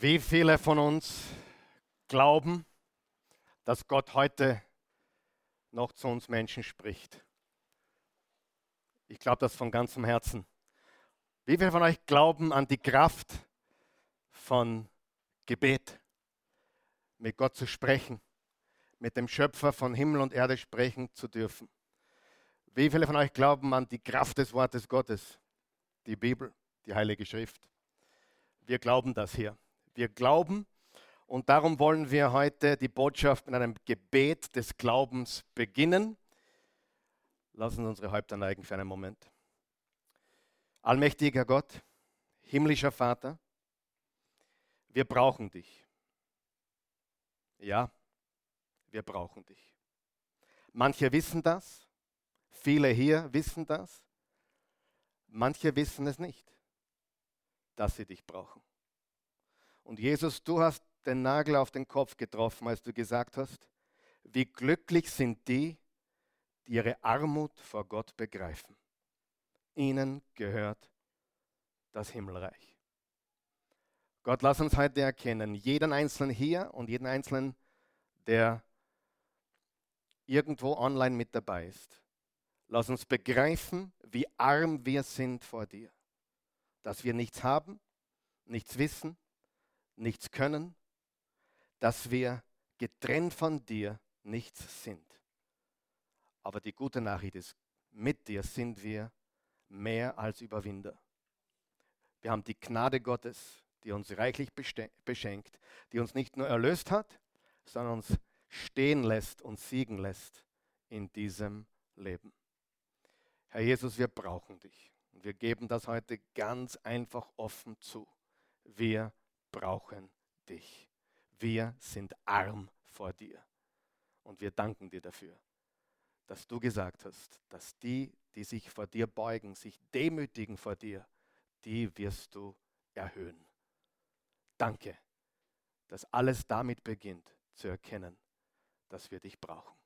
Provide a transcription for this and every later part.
Wie viele von uns glauben, dass Gott heute noch zu uns Menschen spricht? Ich glaube das von ganzem Herzen. Wie viele von euch glauben an die Kraft von Gebet, mit Gott zu sprechen, mit dem Schöpfer von Himmel und Erde sprechen zu dürfen? Wie viele von euch glauben an die Kraft des Wortes Gottes, die Bibel, die Heilige Schrift? Wir glauben das hier. Wir glauben und darum wollen wir heute die Botschaft mit einem Gebet des Glaubens beginnen. Lassen Sie unsere Häupter neigen für einen Moment. Allmächtiger Gott, himmlischer Vater, wir brauchen dich. Ja, wir brauchen dich. Manche wissen das, viele hier wissen das, manche wissen es nicht, dass sie dich brauchen. Und Jesus, du hast den Nagel auf den Kopf getroffen, als du gesagt hast, wie glücklich sind die, die ihre Armut vor Gott begreifen. Ihnen gehört das Himmelreich. Gott, lass uns heute erkennen, jeden Einzelnen hier und jeden Einzelnen, der irgendwo online mit dabei ist. Lass uns begreifen, wie arm wir sind vor dir. Dass wir nichts haben, nichts wissen, nichts können, dass wir getrennt von dir nichts sind. Aber die gute Nachricht ist, mit dir sind wir mehr als Überwinder. Wir haben die Gnade Gottes, die uns reichlich beschenkt, die uns nicht nur erlöst hat, sondern uns stehen lässt und siegen lässt in diesem Leben. Herr Jesus, wir brauchen dich. Und wir geben das heute ganz einfach offen zu. Wir brauchen dich. Wir sind arm vor dir. Und wir danken dir dafür, dass du gesagt hast, dass die, die sich vor dir beugen, sich demütigen vor dir, die wirst du erhöhen. Danke, dass alles damit beginnt zu erkennen, dass wir dich brauchen.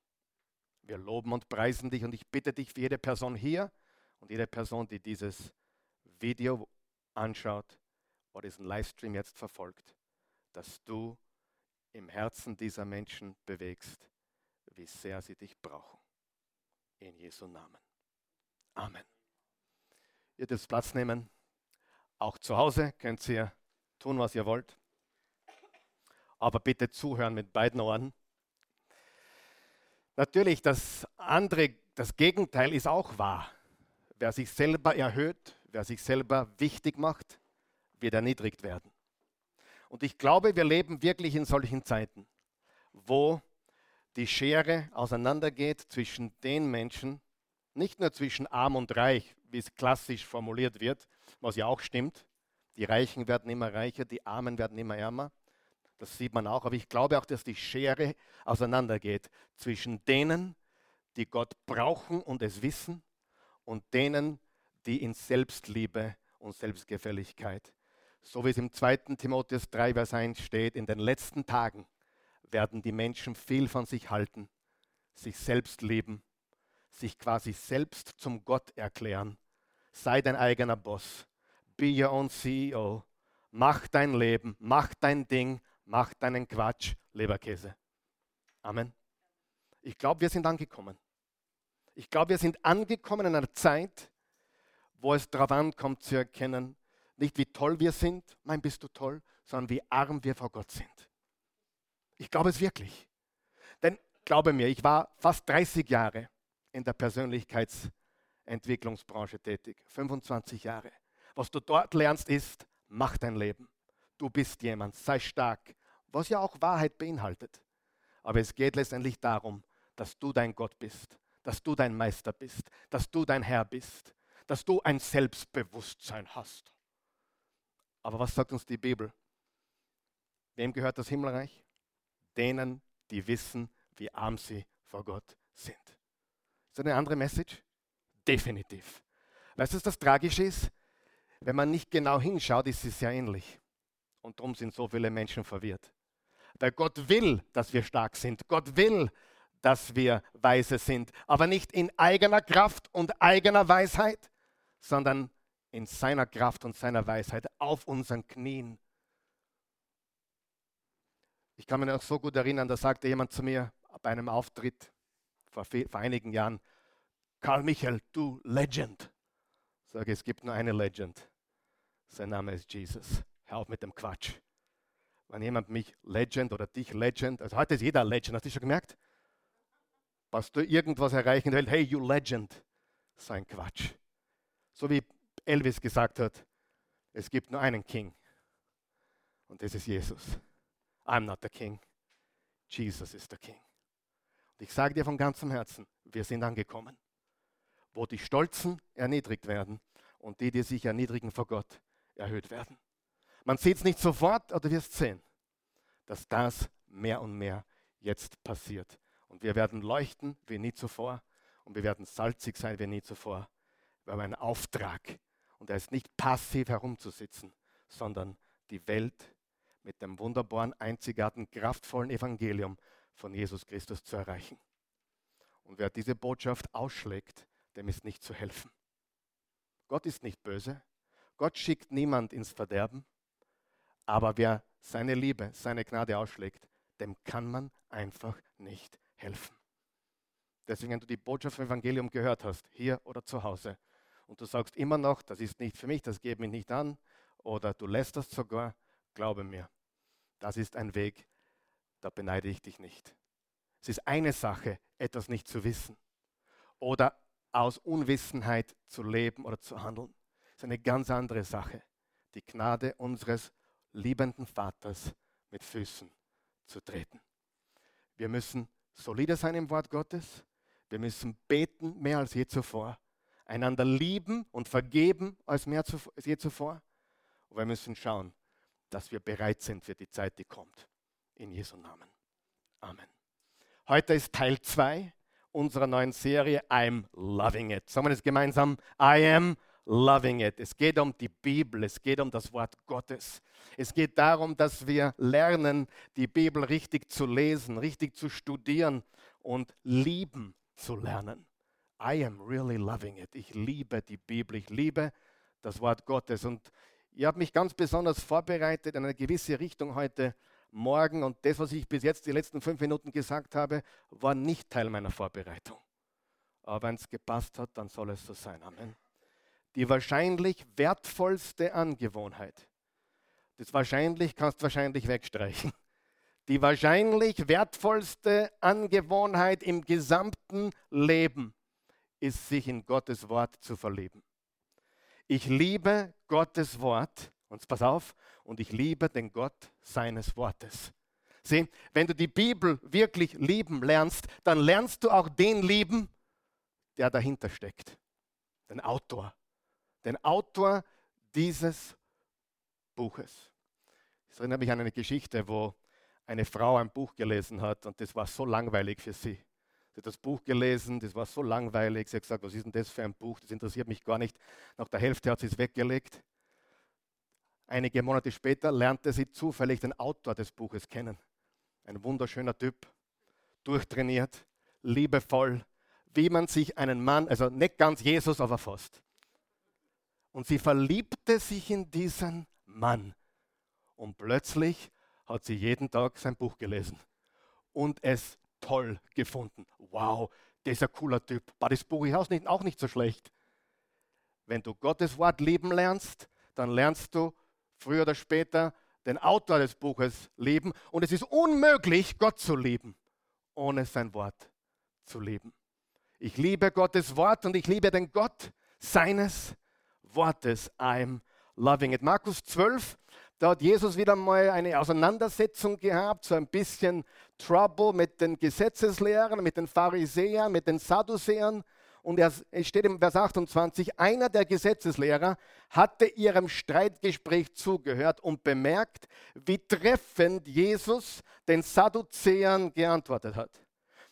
Wir loben und preisen dich und ich bitte dich für jede Person hier und jede Person, die dieses Video anschaut, oder diesen Livestream jetzt verfolgt, dass du im Herzen dieser Menschen bewegst, wie sehr sie dich brauchen. In Jesu Namen. Amen. Ihr dürft Platz nehmen. Auch zu Hause könnt ihr tun, was ihr wollt. Aber bitte zuhören mit beiden Ohren. Natürlich, das andere, das Gegenteil ist auch wahr. Wer sich selber erhöht, wer sich selber wichtig macht, wird erniedrigt werden. Und ich glaube, wir leben wirklich in solchen Zeiten, wo die Schere auseinandergeht zwischen den Menschen, nicht nur zwischen arm und reich, wie es klassisch formuliert wird, was ja auch stimmt. Die Reichen werden immer reicher, die Armen werden immer ärmer. Das sieht man auch. Aber ich glaube auch, dass die Schere auseinandergeht zwischen denen, die Gott brauchen und es wissen, und denen, die in Selbstliebe und Selbstgefälligkeit so wie es im 2. Timotheus 3, Vers 1 steht, in den letzten Tagen werden die Menschen viel von sich halten, sich selbst lieben, sich quasi selbst zum Gott erklären. Sei dein eigener Boss, be your own CEO, mach dein Leben, mach dein Ding, mach deinen Quatsch, Leberkäse. Amen. Ich glaube, wir sind angekommen. Ich glaube, wir sind angekommen in einer Zeit, wo es darauf ankommt zu erkennen, nicht wie toll wir sind, mein bist du toll, sondern wie arm wir vor Gott sind. Ich glaube es wirklich. Denn glaube mir, ich war fast 30 Jahre in der Persönlichkeitsentwicklungsbranche tätig, 25 Jahre. Was du dort lernst ist, mach dein Leben. Du bist jemand, sei stark, was ja auch Wahrheit beinhaltet. Aber es geht letztendlich darum, dass du dein Gott bist, dass du dein Meister bist, dass du dein Herr bist, dass du ein Selbstbewusstsein hast. Aber was sagt uns die Bibel? Wem gehört das Himmelreich? Denen, die wissen, wie arm sie vor Gott sind. Ist das eine andere Message? Definitiv. Weißt du, was das Tragische ist? Wenn man nicht genau hinschaut, ist es sehr ähnlich. Und darum sind so viele Menschen verwirrt. Weil Gott will, dass wir stark sind. Gott will, dass wir weise sind. Aber nicht in eigener Kraft und eigener Weisheit, sondern in seiner Kraft und seiner Weisheit auf unseren Knien kann mich noch so gut erinnern, da sagte jemand zu mir bei einem Auftritt vor, vor einigen Jahren, Karl Michael, du Legend. Sage, es gibt nur eine Legend. Sein Name ist Jesus. Hör auf mit dem Quatsch. Wenn jemand mich Legend oder dich Legend, also heute ist jeder Legend, hast du schon gemerkt? Was du irgendwas erreichen willst, hey, you Legend. Sein Quatsch. So wie Elvis gesagt hat, es gibt nur einen King. Und das ist Jesus. I'm not the King. Jesus ist der King. Und ich sage dir von ganzem Herzen, wir sind angekommen, wo die Stolzen erniedrigt werden und die, die sich erniedrigen vor Gott, erhöht werden. Man sieht es nicht sofort, aber wirst sehen, dass das mehr und mehr jetzt passiert. Und wir werden leuchten wie nie zuvor und wir werden salzig sein wie nie zuvor. Wir haben einen Auftrag und er ist nicht passiv herumzusitzen, sondern die Welt mit dem wunderbaren, einzigartigen, kraftvollen Evangelium von Jesus Christus zu erreichen. Und wer diese Botschaft ausschlägt, dem ist nicht zu helfen. Gott ist nicht böse. Gott schickt niemand ins Verderben. Aber wer seine Liebe, seine Gnade ausschlägt, dem kann man einfach nicht helfen. Deswegen, wenn du die Botschaft vom Evangelium gehört hast, hier oder zu Hause, und du sagst immer noch, das ist nicht für mich, das geht mich nicht an, oder du lässt das sogar, glaube mir, das ist ein Weg, da beneide ich dich nicht. Es ist eine Sache, etwas nicht zu wissen oder aus Unwissenheit zu leben oder zu handeln. Das ist eine ganz andere Sache, die Gnade unseres liebenden Vaters mit Füßen zu treten. Wir müssen solide sein im Wort Gottes. Wir müssen beten mehr als je zuvor. Einander lieben und vergeben als mehr als je zuvor. Und wir müssen schauen, dass wir bereit sind für die Zeit, die kommt. In Jesu Namen. Amen. Heute ist Teil 2 unserer neuen Serie I'm Loving It. Sagen wir das gemeinsam? I am loving it. Es geht um die Bibel, es geht um das Wort Gottes. Es geht darum, dass wir lernen, die Bibel richtig zu lesen, richtig zu studieren und lieben zu lernen. I am really loving it. Ich liebe die Bibel, ich liebe das Wort Gottes. Und ich habe mich ganz besonders vorbereitet in eine gewisse Richtung heute Morgen. Und das, was ich bis jetzt die letzten fünf Minuten gesagt habe, war nicht Teil meiner Vorbereitung. Aber wenn es gepasst hat, dann soll es so sein. Amen. Die wahrscheinlich wertvollste Angewohnheit. Das wahrscheinlich kannst du wahrscheinlich wegstreichen. Die wahrscheinlich wertvollste Angewohnheit im gesamten Leben ist, sich in Gottes Wort zu verlieben. Ich liebe Gottes Wort, und pass auf, und ich liebe den Gott seines Wortes. Sieh, wenn du die Bibel wirklich lieben lernst, dann lernst du auch den lieben, der dahinter steckt. Den Autor. Den Autor dieses Buches. Ich erinnere mich an eine Geschichte, wo eine Frau ein Buch gelesen hat und das war so langweilig für sie. Sie hat das Buch gelesen, das war so langweilig. Sie hat gesagt, was ist denn das für ein Buch? Das interessiert mich gar nicht. Nach der Hälfte hat sie es weggelegt. Einige Monate später lernte sie zufällig den Autor des Buches kennen. Ein wunderschöner Typ, durchtrainiert, liebevoll, wie man sich einen Mann, also nicht ganz Jesus, aber fast. Und sie verliebte sich in diesen Mann. Und plötzlich hat sie jeden Tag sein Buch gelesen und es toll gefunden. Wow, dieser cooler Typ. Das Buch ist auch nicht so schlecht. Wenn du Gottes Wort lieben lernst, dann lernst du früher oder später den Autor des Buches lieben. Und es ist unmöglich, Gott zu lieben, ohne sein Wort zu lieben. Ich liebe Gottes Wort und ich liebe den Gott seines Wortes. I'm loving it. Markus 12 da hat Jesus wieder mal eine Auseinandersetzung gehabt, so ein bisschen Trouble mit den Gesetzeslehrern, mit den Pharisäern, mit den Sadduzäern. Und es steht im Vers 28, einer der Gesetzeslehrer hatte ihrem Streitgespräch zugehört und bemerkt, wie treffend Jesus den Sadduzäern geantwortet hat.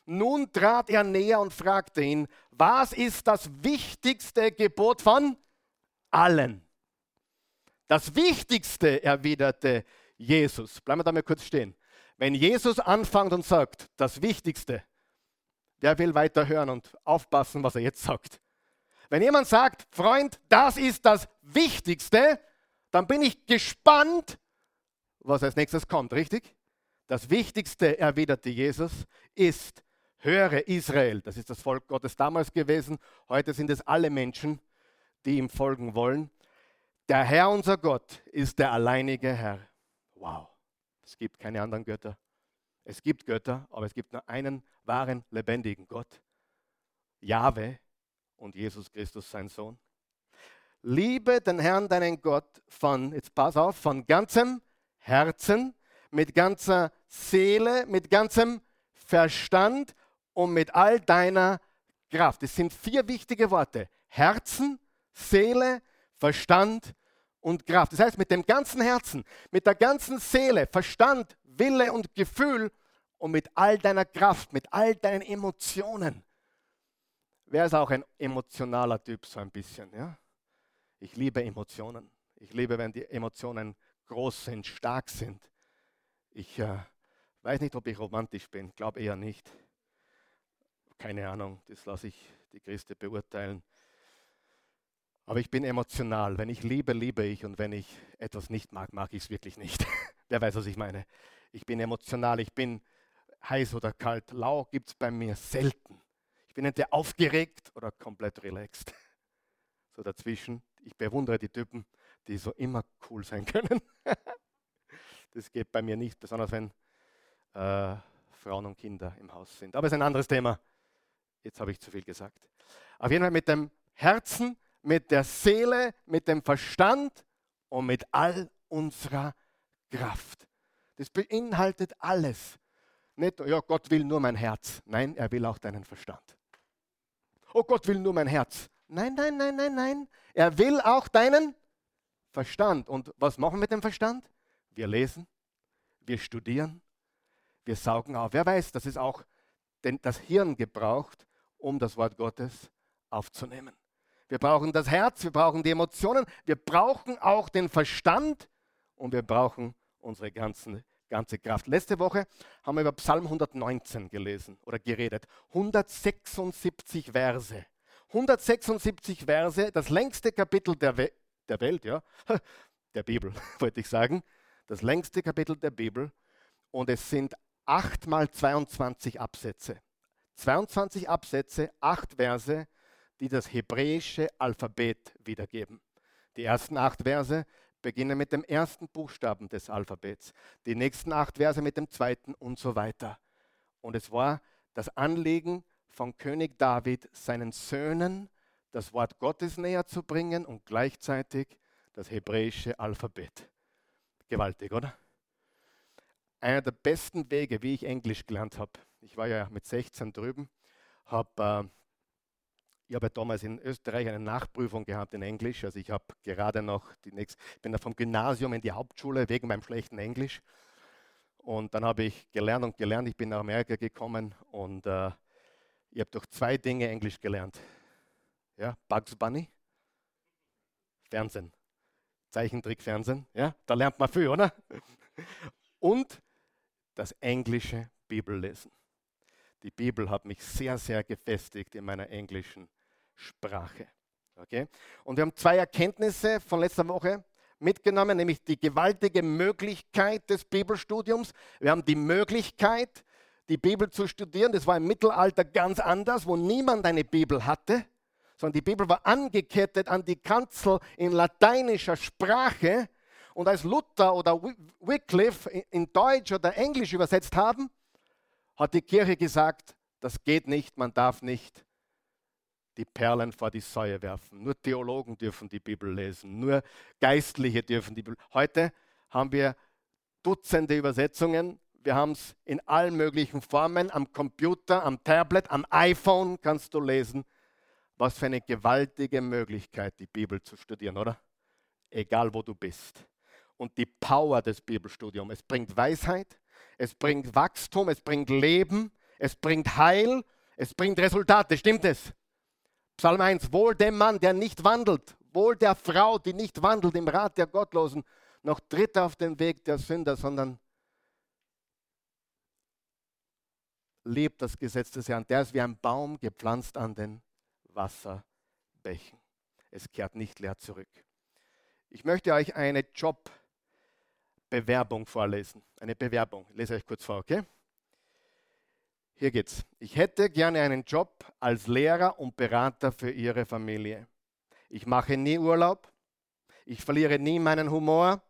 Nun trat er näher und fragte ihn, was ist das wichtigste Gebot von allen? Das Wichtigste, erwiderte Jesus. Bleiben wir da mal kurz stehen. Wenn Jesus anfängt und sagt, das Wichtigste, wer will weiter hören und aufpassen, was er jetzt sagt? Wenn jemand sagt, Freund, das ist das Wichtigste, dann bin ich gespannt, was als nächstes kommt, richtig? Das Wichtigste, erwiderte Jesus, ist, höre Israel, das ist das Volk Gottes damals gewesen, heute sind es alle Menschen, die ihm folgen wollen. Der Herr unser Gott ist der alleinige Herr. Wow, es gibt keine anderen Götter. Es gibt Götter, aber es gibt nur einen wahren, lebendigen Gott. Jahwe und Jesus Christus, sein Sohn. Liebe den Herrn, deinen Gott, von, jetzt pass auf, von ganzem Herzen, mit ganzer Seele, mit ganzem Verstand und mit all deiner Kraft. Das sind vier wichtige Worte. Herzen, Seele, Verstand und Kraft. Das heißt, mit dem ganzen Herzen, mit der ganzen Seele, Verstand, Wille und Gefühl und mit all deiner Kraft, mit all deinen Emotionen. Wer ist auch ein emotionaler Typ, so ein bisschen? Ja? Ich liebe Emotionen. Ich liebe, wenn die Emotionen groß sind, stark sind. Ich äh, weiß nicht, ob ich romantisch bin, glaube eher nicht. Keine Ahnung, das lasse ich die Christen beurteilen. Aber ich bin emotional. Wenn ich liebe, liebe ich. Und wenn ich etwas nicht mag, mag ich es wirklich nicht. Wer weiß, was ich meine. Ich bin emotional. Ich bin heiß oder kalt. Lau gibt es bei mir selten. Ich bin entweder aufgeregt oder komplett relaxed. So dazwischen. Ich bewundere die Typen, die so immer cool sein können. das geht bei mir nicht, besonders wenn äh, Frauen und Kinder im Haus sind. Aber es ist ein anderes Thema. Jetzt habe ich zu viel gesagt. Auf jeden Fall mit dem Herzen, mit der Seele, mit dem Verstand und mit all unserer Kraft. Das beinhaltet alles. Nicht, ja, Gott will nur mein Herz. Nein, er will auch deinen Verstand. Oh, Gott will nur mein Herz. Nein, nein, nein, nein, nein. Er will auch deinen Verstand. Und was machen wir mit dem Verstand? Wir lesen, wir studieren, wir saugen auf. Wer weiß, dass es auch das Hirn gebraucht, um das Wort Gottes aufzunehmen. Wir brauchen das Herz, wir brauchen die Emotionen, wir brauchen auch den Verstand und wir brauchen unsere ganzen ganze Kraft. Letzte Woche haben wir über Psalm 119 gelesen oder geredet. 176 Verse. 176 Verse, das längste Kapitel der, We der Welt, ja, der Bibel, wollte ich sagen. Das längste Kapitel der Bibel. Und es sind 8 mal 22 Absätze. 22 Absätze, 8 Verse, die das hebräische Alphabet wiedergeben. Die ersten 8 Verse beginnen mit dem ersten Buchstaben des Alphabets, die nächsten acht Verse mit dem zweiten und so weiter. Und es war das Anliegen von König David, seinen Söhnen das Wort Gottes näher zu bringen und gleichzeitig das hebräische Alphabet. Gewaltig, oder? Einer der besten Wege, wie ich Englisch gelernt habe. Ich war ja mit 16 drüben, habe äh, ich habe damals in Österreich eine Nachprüfung gehabt in Englisch. Also ich habe gerade noch die nächste, bin da vom Gymnasium in die Hauptschule wegen meinem schlechten Englisch. Und dann habe ich gelernt und gelernt. Ich bin nach Amerika gekommen und äh, ich habe durch zwei Dinge Englisch gelernt. Ja, Bugs Bunny, Fernsehen, Zeichentrickfernsehen. Ja, da lernt man viel, oder? Und das englische Bibellesen. Die Bibel hat mich sehr, sehr gefestigt in meiner englischen Sprache. Okay? Und wir haben zwei Erkenntnisse von letzter Woche mitgenommen, nämlich die gewaltige Möglichkeit des Bibelstudiums. Wir haben die Möglichkeit, die Bibel zu studieren. Das war im Mittelalter ganz anders, wo niemand eine Bibel hatte, sondern die Bibel war angekettet an die Kanzel in lateinischer Sprache. Und als Luther oder Wycliffe in Deutsch oder Englisch übersetzt haben, hat die Kirche gesagt, das geht nicht, man darf nicht die Perlen vor die Säue werfen. Nur Theologen dürfen die Bibel lesen, nur Geistliche dürfen die Bibel. Heute haben wir Dutzende Übersetzungen. Wir haben es in allen möglichen Formen, am Computer, am Tablet, am iPhone kannst du lesen. Was für eine gewaltige Möglichkeit, die Bibel zu studieren, oder? Egal wo du bist. Und die Power des Bibelstudiums. Es bringt Weisheit, es bringt Wachstum, es bringt Leben, es bringt Heil, es bringt Resultate. Stimmt es? Psalm 1, wohl dem Mann, der nicht wandelt, wohl der Frau, die nicht wandelt im Rat der Gottlosen, noch tritt auf den Weg der Sünder, sondern lebt das Gesetz des Herrn. Der ist wie ein Baum gepflanzt an den Wasserbächen. Es kehrt nicht leer zurück. Ich möchte euch eine Job Bewerbung vorlesen. Eine Bewerbung. Ich lese euch kurz vor, okay? Hier geht's. Ich hätte gerne einen Job als Lehrer und Berater für Ihre Familie. Ich mache nie Urlaub. Ich verliere nie meinen Humor.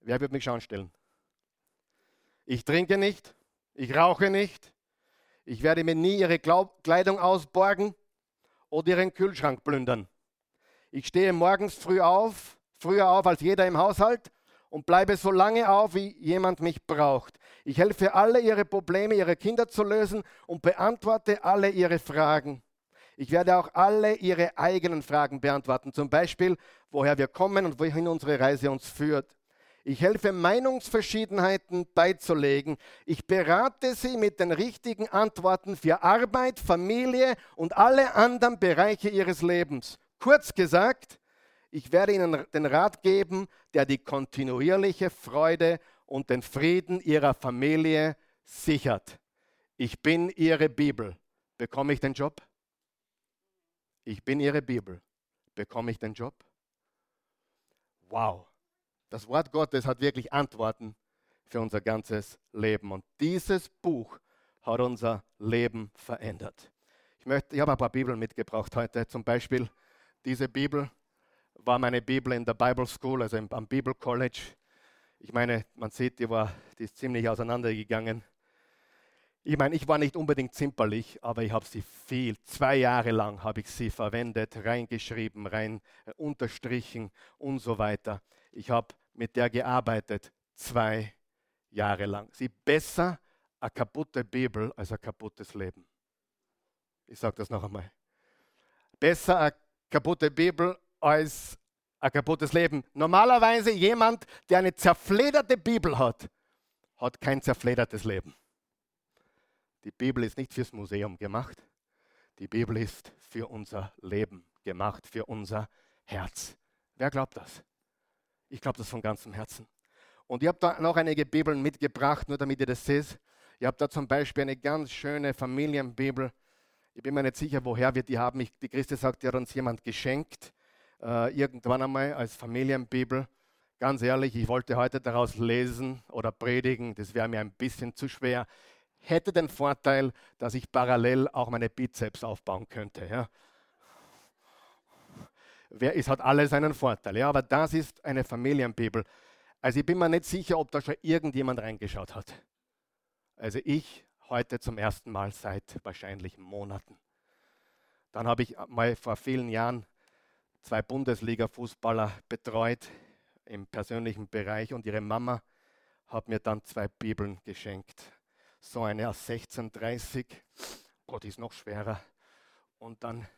Wer wird mich schauen stellen? Ich trinke nicht. Ich rauche nicht. Ich werde mir nie Ihre Kleidung ausborgen oder Ihren Kühlschrank plündern. Ich stehe morgens früh auf, früher auf als jeder im Haushalt und bleibe so lange auf, wie jemand mich braucht. Ich helfe alle ihre Probleme ihrer Kinder zu lösen und beantworte alle ihre Fragen. Ich werde auch alle ihre eigenen Fragen beantworten, zum Beispiel, woher wir kommen und wohin unsere Reise uns führt. Ich helfe Meinungsverschiedenheiten beizulegen. Ich berate sie mit den richtigen Antworten für Arbeit, Familie und alle anderen Bereiche ihres Lebens. Kurz gesagt, ich werde Ihnen den Rat geben, der die kontinuierliche Freude und den Frieden Ihrer Familie sichert. Ich bin Ihre Bibel. Bekomme ich den Job? Ich bin Ihre Bibel. Bekomme ich den Job? Wow. Das Wort Gottes hat wirklich Antworten für unser ganzes Leben. Und dieses Buch hat unser Leben verändert. Ich, möchte, ich habe ein paar Bibeln mitgebracht heute. Zum Beispiel diese Bibel war meine Bibel in der Bible School, also am Bible College. Ich meine, man sieht, die, war, die ist ziemlich auseinandergegangen. Ich meine, ich war nicht unbedingt zimperlich, aber ich habe sie viel, zwei Jahre lang habe ich sie verwendet, reingeschrieben, rein äh, unterstrichen und so weiter. Ich habe mit der gearbeitet, zwei Jahre lang. Sie besser eine kaputte Bibel als ein kaputtes Leben. Ich sage das noch einmal. Besser eine kaputte Bibel als ein kaputtes Leben. Normalerweise jemand, der eine zerflederte Bibel hat, hat kein zerfledertes Leben. Die Bibel ist nicht fürs Museum gemacht. Die Bibel ist für unser Leben gemacht, für unser Herz. Wer glaubt das? Ich glaube das von ganzem Herzen. Und ich habe da noch einige Bibeln mitgebracht, nur damit ihr das seht. Ich habe da zum Beispiel eine ganz schöne Familienbibel. Ich bin mir nicht sicher, woher wir die haben. Ich, die Christi sagt, die hat uns jemand geschenkt äh, irgendwann einmal als Familienbibel. Ganz ehrlich, ich wollte heute daraus lesen oder predigen, das wäre mir ein bisschen zu schwer. Hätte den Vorteil, dass ich parallel auch meine Bizeps aufbauen könnte. Ja. Es hat alles einen Vorteil, ja, aber das ist eine Familienbibel. Also ich bin mir nicht sicher, ob da schon irgendjemand reingeschaut hat. Also ich heute zum ersten Mal seit wahrscheinlich Monaten. Dann habe ich mal vor vielen Jahren zwei Bundesliga-Fußballer betreut im persönlichen Bereich und ihre Mama hat mir dann zwei Bibeln geschenkt. So eine aus 1630, oh, die ist noch schwerer. Und dann,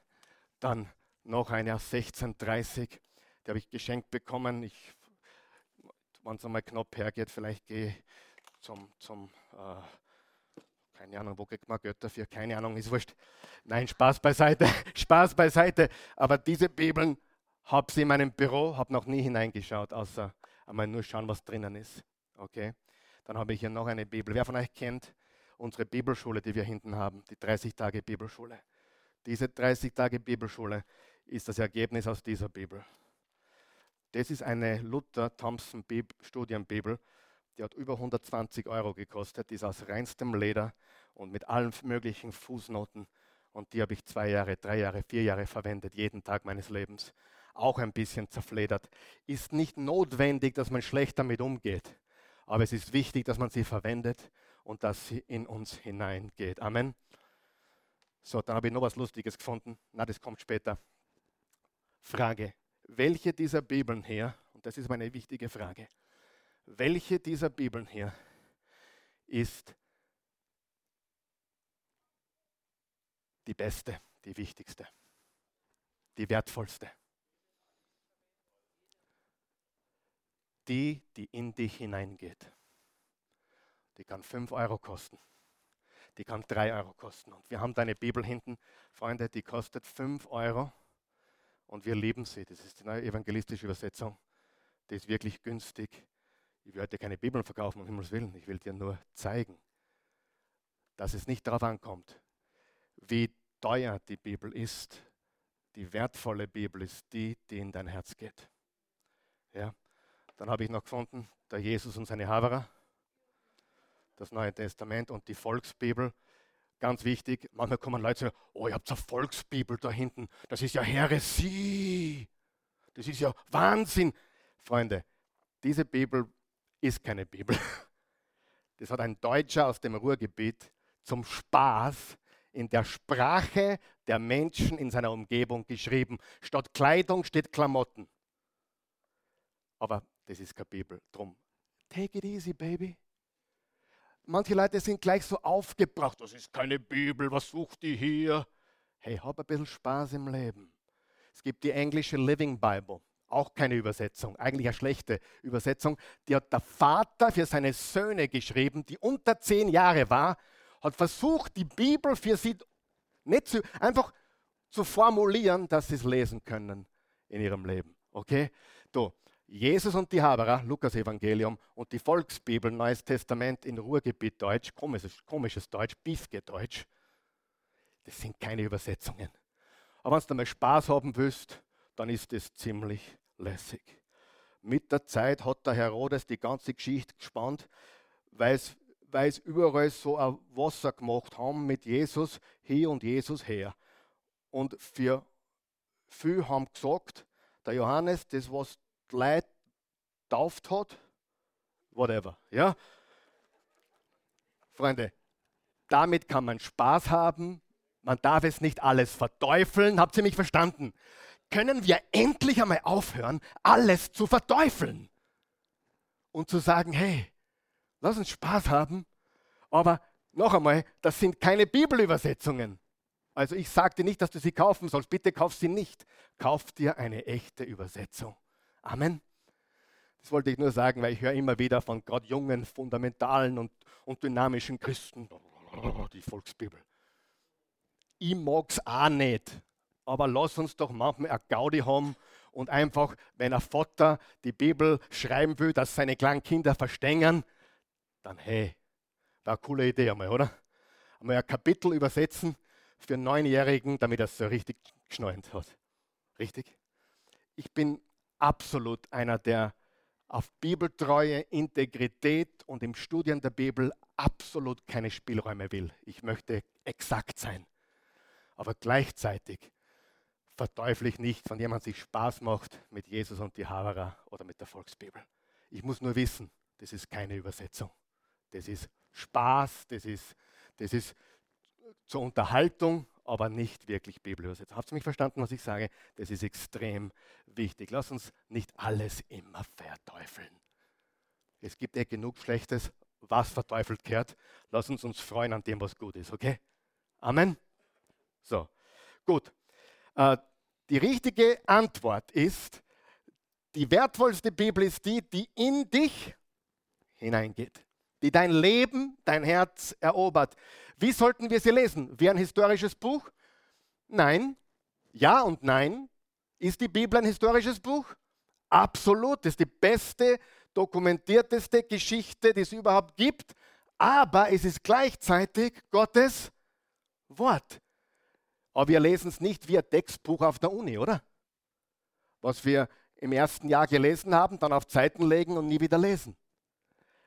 dann noch eine aus 1630, die habe ich geschenkt bekommen. Ich, wenn es einmal knapp hergeht, vielleicht gehe ich zum, zum äh, keine Ahnung, wo kriegt man Götter für? Keine Ahnung, ist wurscht. Nein, Spaß beiseite, Spaß beiseite. Aber diese Bibeln habe sie in meinem Büro, habe noch nie hineingeschaut, außer einmal nur schauen, was drinnen ist. Okay? Dann habe ich hier noch eine Bibel. Wer von euch kennt unsere Bibelschule, die wir hinten haben, die 30 Tage Bibelschule? Diese 30 Tage Bibelschule ist das Ergebnis aus dieser Bibel. Das ist eine Luther Thompson Studienbibel, die hat über 120 Euro gekostet, die ist aus reinstem Leder und mit allen möglichen Fußnoten. Und die habe ich zwei Jahre, drei Jahre, vier Jahre verwendet, jeden Tag meines Lebens. Auch ein bisschen zerfledert. Ist nicht notwendig, dass man schlecht damit umgeht. Aber es ist wichtig, dass man sie verwendet und dass sie in uns hineingeht. Amen. So, dann habe ich noch was Lustiges gefunden. Na, das kommt später. Frage. Welche dieser Bibeln hier, und das ist meine wichtige Frage, welche dieser Bibeln hier ist die beste, die wichtigste, die wertvollste? Die, die in dich hineingeht. Die kann 5 Euro kosten. Die kann 3 Euro kosten. Und wir haben da eine Bibel hinten, Freunde, die kostet 5 Euro. Und wir lieben sie. Das ist die neue evangelistische Übersetzung. Die ist wirklich günstig. Ich will heute keine Bibeln verkaufen, um Himmels Willen. Ich will dir nur zeigen, dass es nicht darauf ankommt, wie teuer die Bibel ist. Die wertvolle Bibel ist die, die in dein Herz geht. Ja? Dann habe ich noch gefunden, der Jesus und seine Haverer, das Neue Testament und die Volksbibel. Ganz wichtig, manchmal kommen Leute und sagen, oh, ihr habt eine Volksbibel da hinten. Das ist ja Heresie. Das ist ja Wahnsinn. Freunde, diese Bibel ist keine Bibel. Das hat ein Deutscher aus dem Ruhrgebiet zum Spaß in der Sprache der Menschen in seiner Umgebung geschrieben. Statt Kleidung steht Klamotten. Aber das ist keine Bibel. Drum, take it easy, baby. Manche Leute sind gleich so aufgebracht. Das ist keine Bibel, was sucht die hier? Hey, hab ein bisschen Spaß im Leben. Es gibt die englische Living Bible. Auch keine Übersetzung, eigentlich eine schlechte Übersetzung. Die hat der Vater für seine Söhne geschrieben, die unter zehn Jahre war, hat versucht, die Bibel für sie nicht zu, einfach zu formulieren, dass sie es lesen können in ihrem Leben. Okay? Du, Jesus und die Haberer, Lukas Evangelium und die Volksbibel, Neues Testament in Ruhrgebiet Deutsch, komisches, komisches Deutsch, Biefke Deutsch, das sind keine Übersetzungen. Aber wenn du mal Spaß haben willst, dann ist es ziemlich lässig. Mit der Zeit hat der Herodes die ganze Geschichte gespannt, weil es überall so ein Wasser gemacht haben mit Jesus hier und Jesus her. Und für viele haben gesagt, der Johannes, das was die Leute tauft hat, whatever. Ja? Freunde, damit kann man Spaß haben, man darf es nicht alles verteufeln. Habt ihr mich verstanden? Können wir endlich einmal aufhören, alles zu verteufeln und zu sagen, hey, lass uns Spaß haben, aber noch einmal, das sind keine Bibelübersetzungen. Also ich sagte nicht, dass du sie kaufen sollst, bitte kauf sie nicht. Kauf dir eine echte Übersetzung. Amen. Das wollte ich nur sagen, weil ich höre immer wieder von Gott jungen, fundamentalen und, und dynamischen Christen. Die Volksbibel. Ich mag es auch nicht aber lass uns doch manchmal eine Gaudi haben und einfach, wenn ein Vater die Bibel schreiben will, dass seine kleinen Kinder verstehen, dann hey, war eine coole Idee einmal, oder? Einmal ein Kapitel übersetzen für einen Neunjährigen, damit er es so richtig geschnallt hat. Richtig? Ich bin absolut einer, der auf Bibeltreue, Integrität und im Studium der Bibel absolut keine Spielräume will. Ich möchte exakt sein. Aber gleichzeitig verteufle ich nicht, von jemand sich Spaß macht mit Jesus und die Havara oder mit der Volksbibel. Ich muss nur wissen, das ist keine Übersetzung. Das ist Spaß, das ist, das ist zur Unterhaltung, aber nicht wirklich Bibelübersetzung. Habt ihr mich verstanden, was ich sage? Das ist extrem wichtig. Lass uns nicht alles immer verteufeln. Es gibt eh genug Schlechtes, was verteufelt kehrt. Lass uns uns freuen an dem, was gut ist, okay? Amen? So, gut. Äh, die richtige Antwort ist, die wertvollste Bibel ist die, die in dich hineingeht, die dein Leben, dein Herz erobert. Wie sollten wir sie lesen? Wie ein historisches Buch? Nein. Ja und nein. Ist die Bibel ein historisches Buch? Absolut. Das ist die beste, dokumentierteste Geschichte, die es überhaupt gibt. Aber es ist gleichzeitig Gottes Wort. Aber wir lesen es nicht wie ein Textbuch auf der Uni, oder? Was wir im ersten Jahr gelesen haben, dann auf Zeiten legen und nie wieder lesen.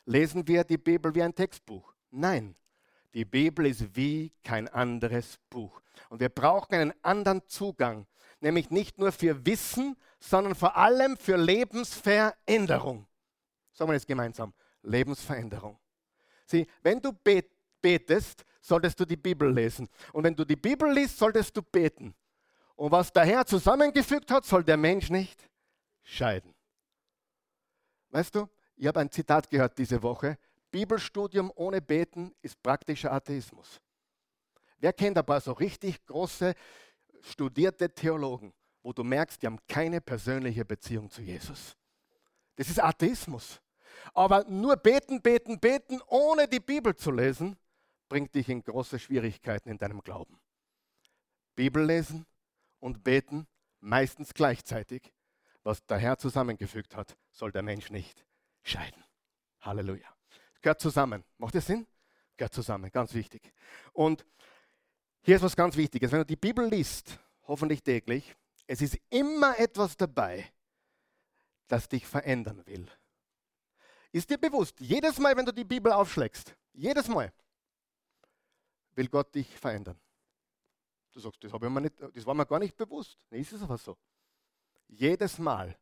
Lesen wir die Bibel wie ein Textbuch? Nein. Die Bibel ist wie kein anderes Buch. Und wir brauchen einen anderen Zugang, nämlich nicht nur für Wissen, sondern vor allem für Lebensveränderung. Sagen wir das gemeinsam. Lebensveränderung. Sieh, wenn du betest, solltest du die Bibel lesen. Und wenn du die Bibel liest, solltest du beten. Und was der Herr zusammengefügt hat, soll der Mensch nicht scheiden. Weißt du, ich habe ein Zitat gehört diese Woche. Bibelstudium ohne Beten ist praktischer Atheismus. Wer kennt ein paar so richtig große, studierte Theologen, wo du merkst, die haben keine persönliche Beziehung zu Jesus? Das ist Atheismus. Aber nur beten, beten, beten, ohne die Bibel zu lesen, bringt dich in große Schwierigkeiten in deinem Glauben. Bibel lesen und beten, meistens gleichzeitig. Was der Herr zusammengefügt hat, soll der Mensch nicht scheiden. Halleluja. Gehört zusammen. Macht das Sinn? Gehört zusammen, ganz wichtig. Und hier ist was ganz Wichtiges. Wenn du die Bibel liest, hoffentlich täglich, es ist immer etwas dabei, das dich verändern will. Ist dir bewusst, jedes Mal, wenn du die Bibel aufschlägst, jedes Mal, will Gott dich verändern. Du sagst, das, mir nicht, das war mir gar nicht bewusst. Nee, ist es aber so. Jedes Mal,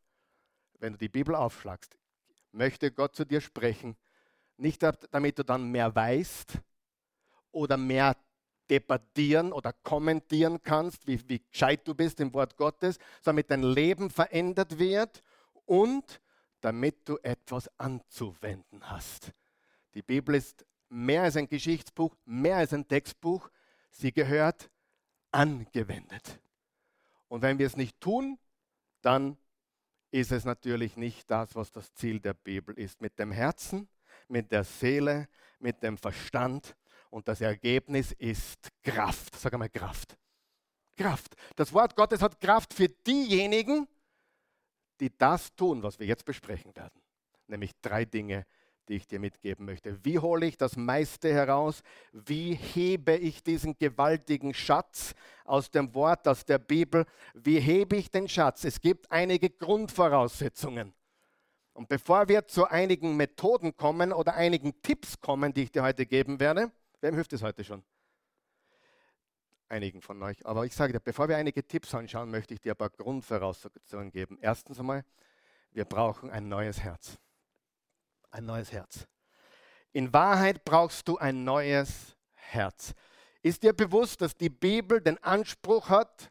wenn du die Bibel aufschlagst, möchte Gott zu dir sprechen, nicht damit du dann mehr weißt oder mehr debattieren oder kommentieren kannst, wie, wie gescheit du bist im Wort Gottes, sondern damit dein Leben verändert wird und damit du etwas anzuwenden hast. Die Bibel ist mehr als ein Geschichtsbuch, mehr als ein Textbuch. Sie gehört angewendet. Und wenn wir es nicht tun, dann ist es natürlich nicht das, was das Ziel der Bibel ist. Mit dem Herzen, mit der Seele, mit dem Verstand. Und das Ergebnis ist Kraft. Sag einmal Kraft. Kraft. Das Wort Gottes hat Kraft für diejenigen, die das tun, was wir jetzt besprechen werden. Nämlich drei Dinge, die ich dir mitgeben möchte. Wie hole ich das meiste heraus? Wie hebe ich diesen gewaltigen Schatz aus dem Wort, aus der Bibel? Wie hebe ich den Schatz? Es gibt einige Grundvoraussetzungen. Und bevor wir zu einigen Methoden kommen oder einigen Tipps kommen, die ich dir heute geben werde, wem hilft es heute schon? Einigen von euch. Aber ich sage dir, bevor wir einige Tipps anschauen, möchte ich dir ein paar Grundvoraussetzungen geben. Erstens einmal, wir brauchen ein neues Herz ein neues Herz. In Wahrheit brauchst du ein neues Herz. Ist dir bewusst, dass die Bibel den Anspruch hat,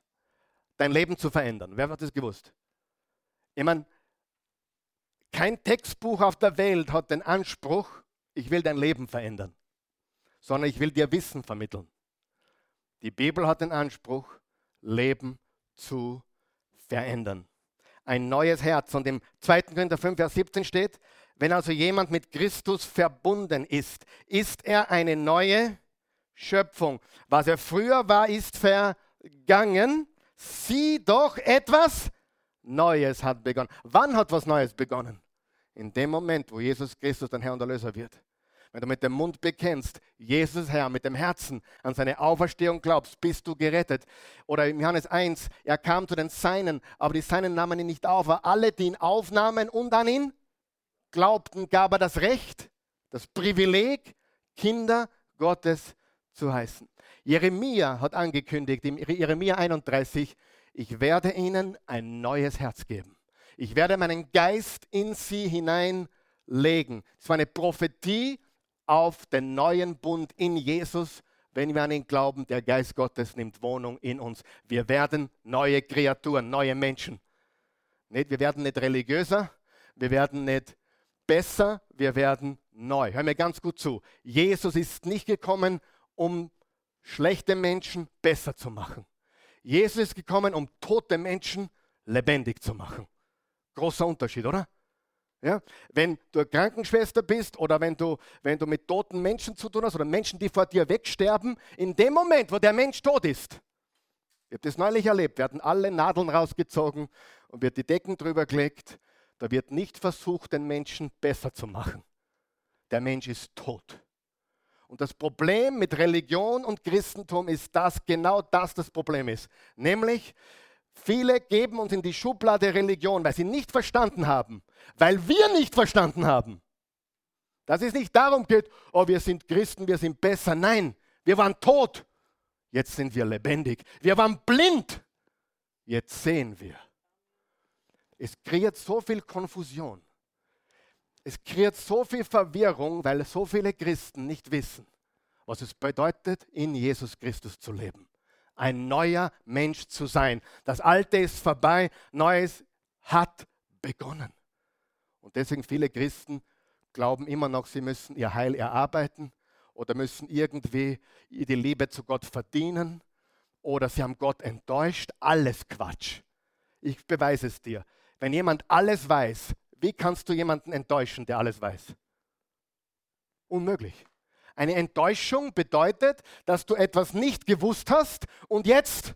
dein Leben zu verändern? Wer hat das gewusst? Ich meine, kein Textbuch auf der Welt hat den Anspruch, ich will dein Leben verändern, sondern ich will dir Wissen vermitteln. Die Bibel hat den Anspruch, Leben zu verändern. Ein neues Herz. Und im 2. Korinther 5, Vers 17 steht, wenn also jemand mit Christus verbunden ist, ist er eine neue Schöpfung. Was er früher war, ist vergangen. Sieh doch, etwas Neues hat begonnen. Wann hat was Neues begonnen? In dem Moment, wo Jesus Christus dein Herr und Erlöser wird. Wenn du mit dem Mund bekennst, Jesus Herr, mit dem Herzen an seine Auferstehung glaubst, bist du gerettet. Oder in Johannes 1, er kam zu den Seinen, aber die Seinen nahmen ihn nicht auf. Aber alle, die ihn aufnahmen und an ihn glaubten, gab er das Recht, das Privileg, Kinder Gottes zu heißen. Jeremia hat angekündigt, im Jeremia 31, ich werde ihnen ein neues Herz geben. Ich werde meinen Geist in sie hineinlegen. Es war eine Prophetie auf den neuen Bund in Jesus. Wenn wir an ihn glauben, der Geist Gottes nimmt Wohnung in uns. Wir werden neue Kreaturen, neue Menschen. Nicht, wir werden nicht religiöser, wir werden nicht besser, wir werden neu. Hör mir ganz gut zu. Jesus ist nicht gekommen, um schlechte Menschen besser zu machen. Jesus ist gekommen, um tote Menschen lebendig zu machen. Großer Unterschied, oder? Ja? Wenn du Krankenschwester bist oder wenn du, wenn du mit toten Menschen zu tun hast oder Menschen, die vor dir wegsterben, in dem Moment, wo der Mensch tot ist, ich habe das neulich erlebt, werden alle Nadeln rausgezogen und wird die Decken drüber gelegt da wird nicht versucht, den Menschen besser zu machen. Der Mensch ist tot. Und das Problem mit Religion und Christentum ist, dass genau das das Problem ist. Nämlich, viele geben uns in die Schublade Religion, weil sie nicht verstanden haben, weil wir nicht verstanden haben. Dass es nicht darum geht, oh, wir sind Christen, wir sind besser. Nein, wir waren tot. Jetzt sind wir lebendig. Wir waren blind. Jetzt sehen wir. Es kreiert so viel Konfusion. Es kreiert so viel Verwirrung, weil so viele Christen nicht wissen, was es bedeutet, in Jesus Christus zu leben. Ein neuer Mensch zu sein. Das Alte ist vorbei, Neues hat begonnen. Und deswegen viele Christen glauben immer noch, sie müssen ihr Heil erarbeiten oder müssen irgendwie die Liebe zu Gott verdienen oder sie haben Gott enttäuscht. Alles Quatsch. Ich beweise es dir. Wenn jemand alles weiß, wie kannst du jemanden enttäuschen, der alles weiß? Unmöglich. Eine Enttäuschung bedeutet, dass du etwas nicht gewusst hast und jetzt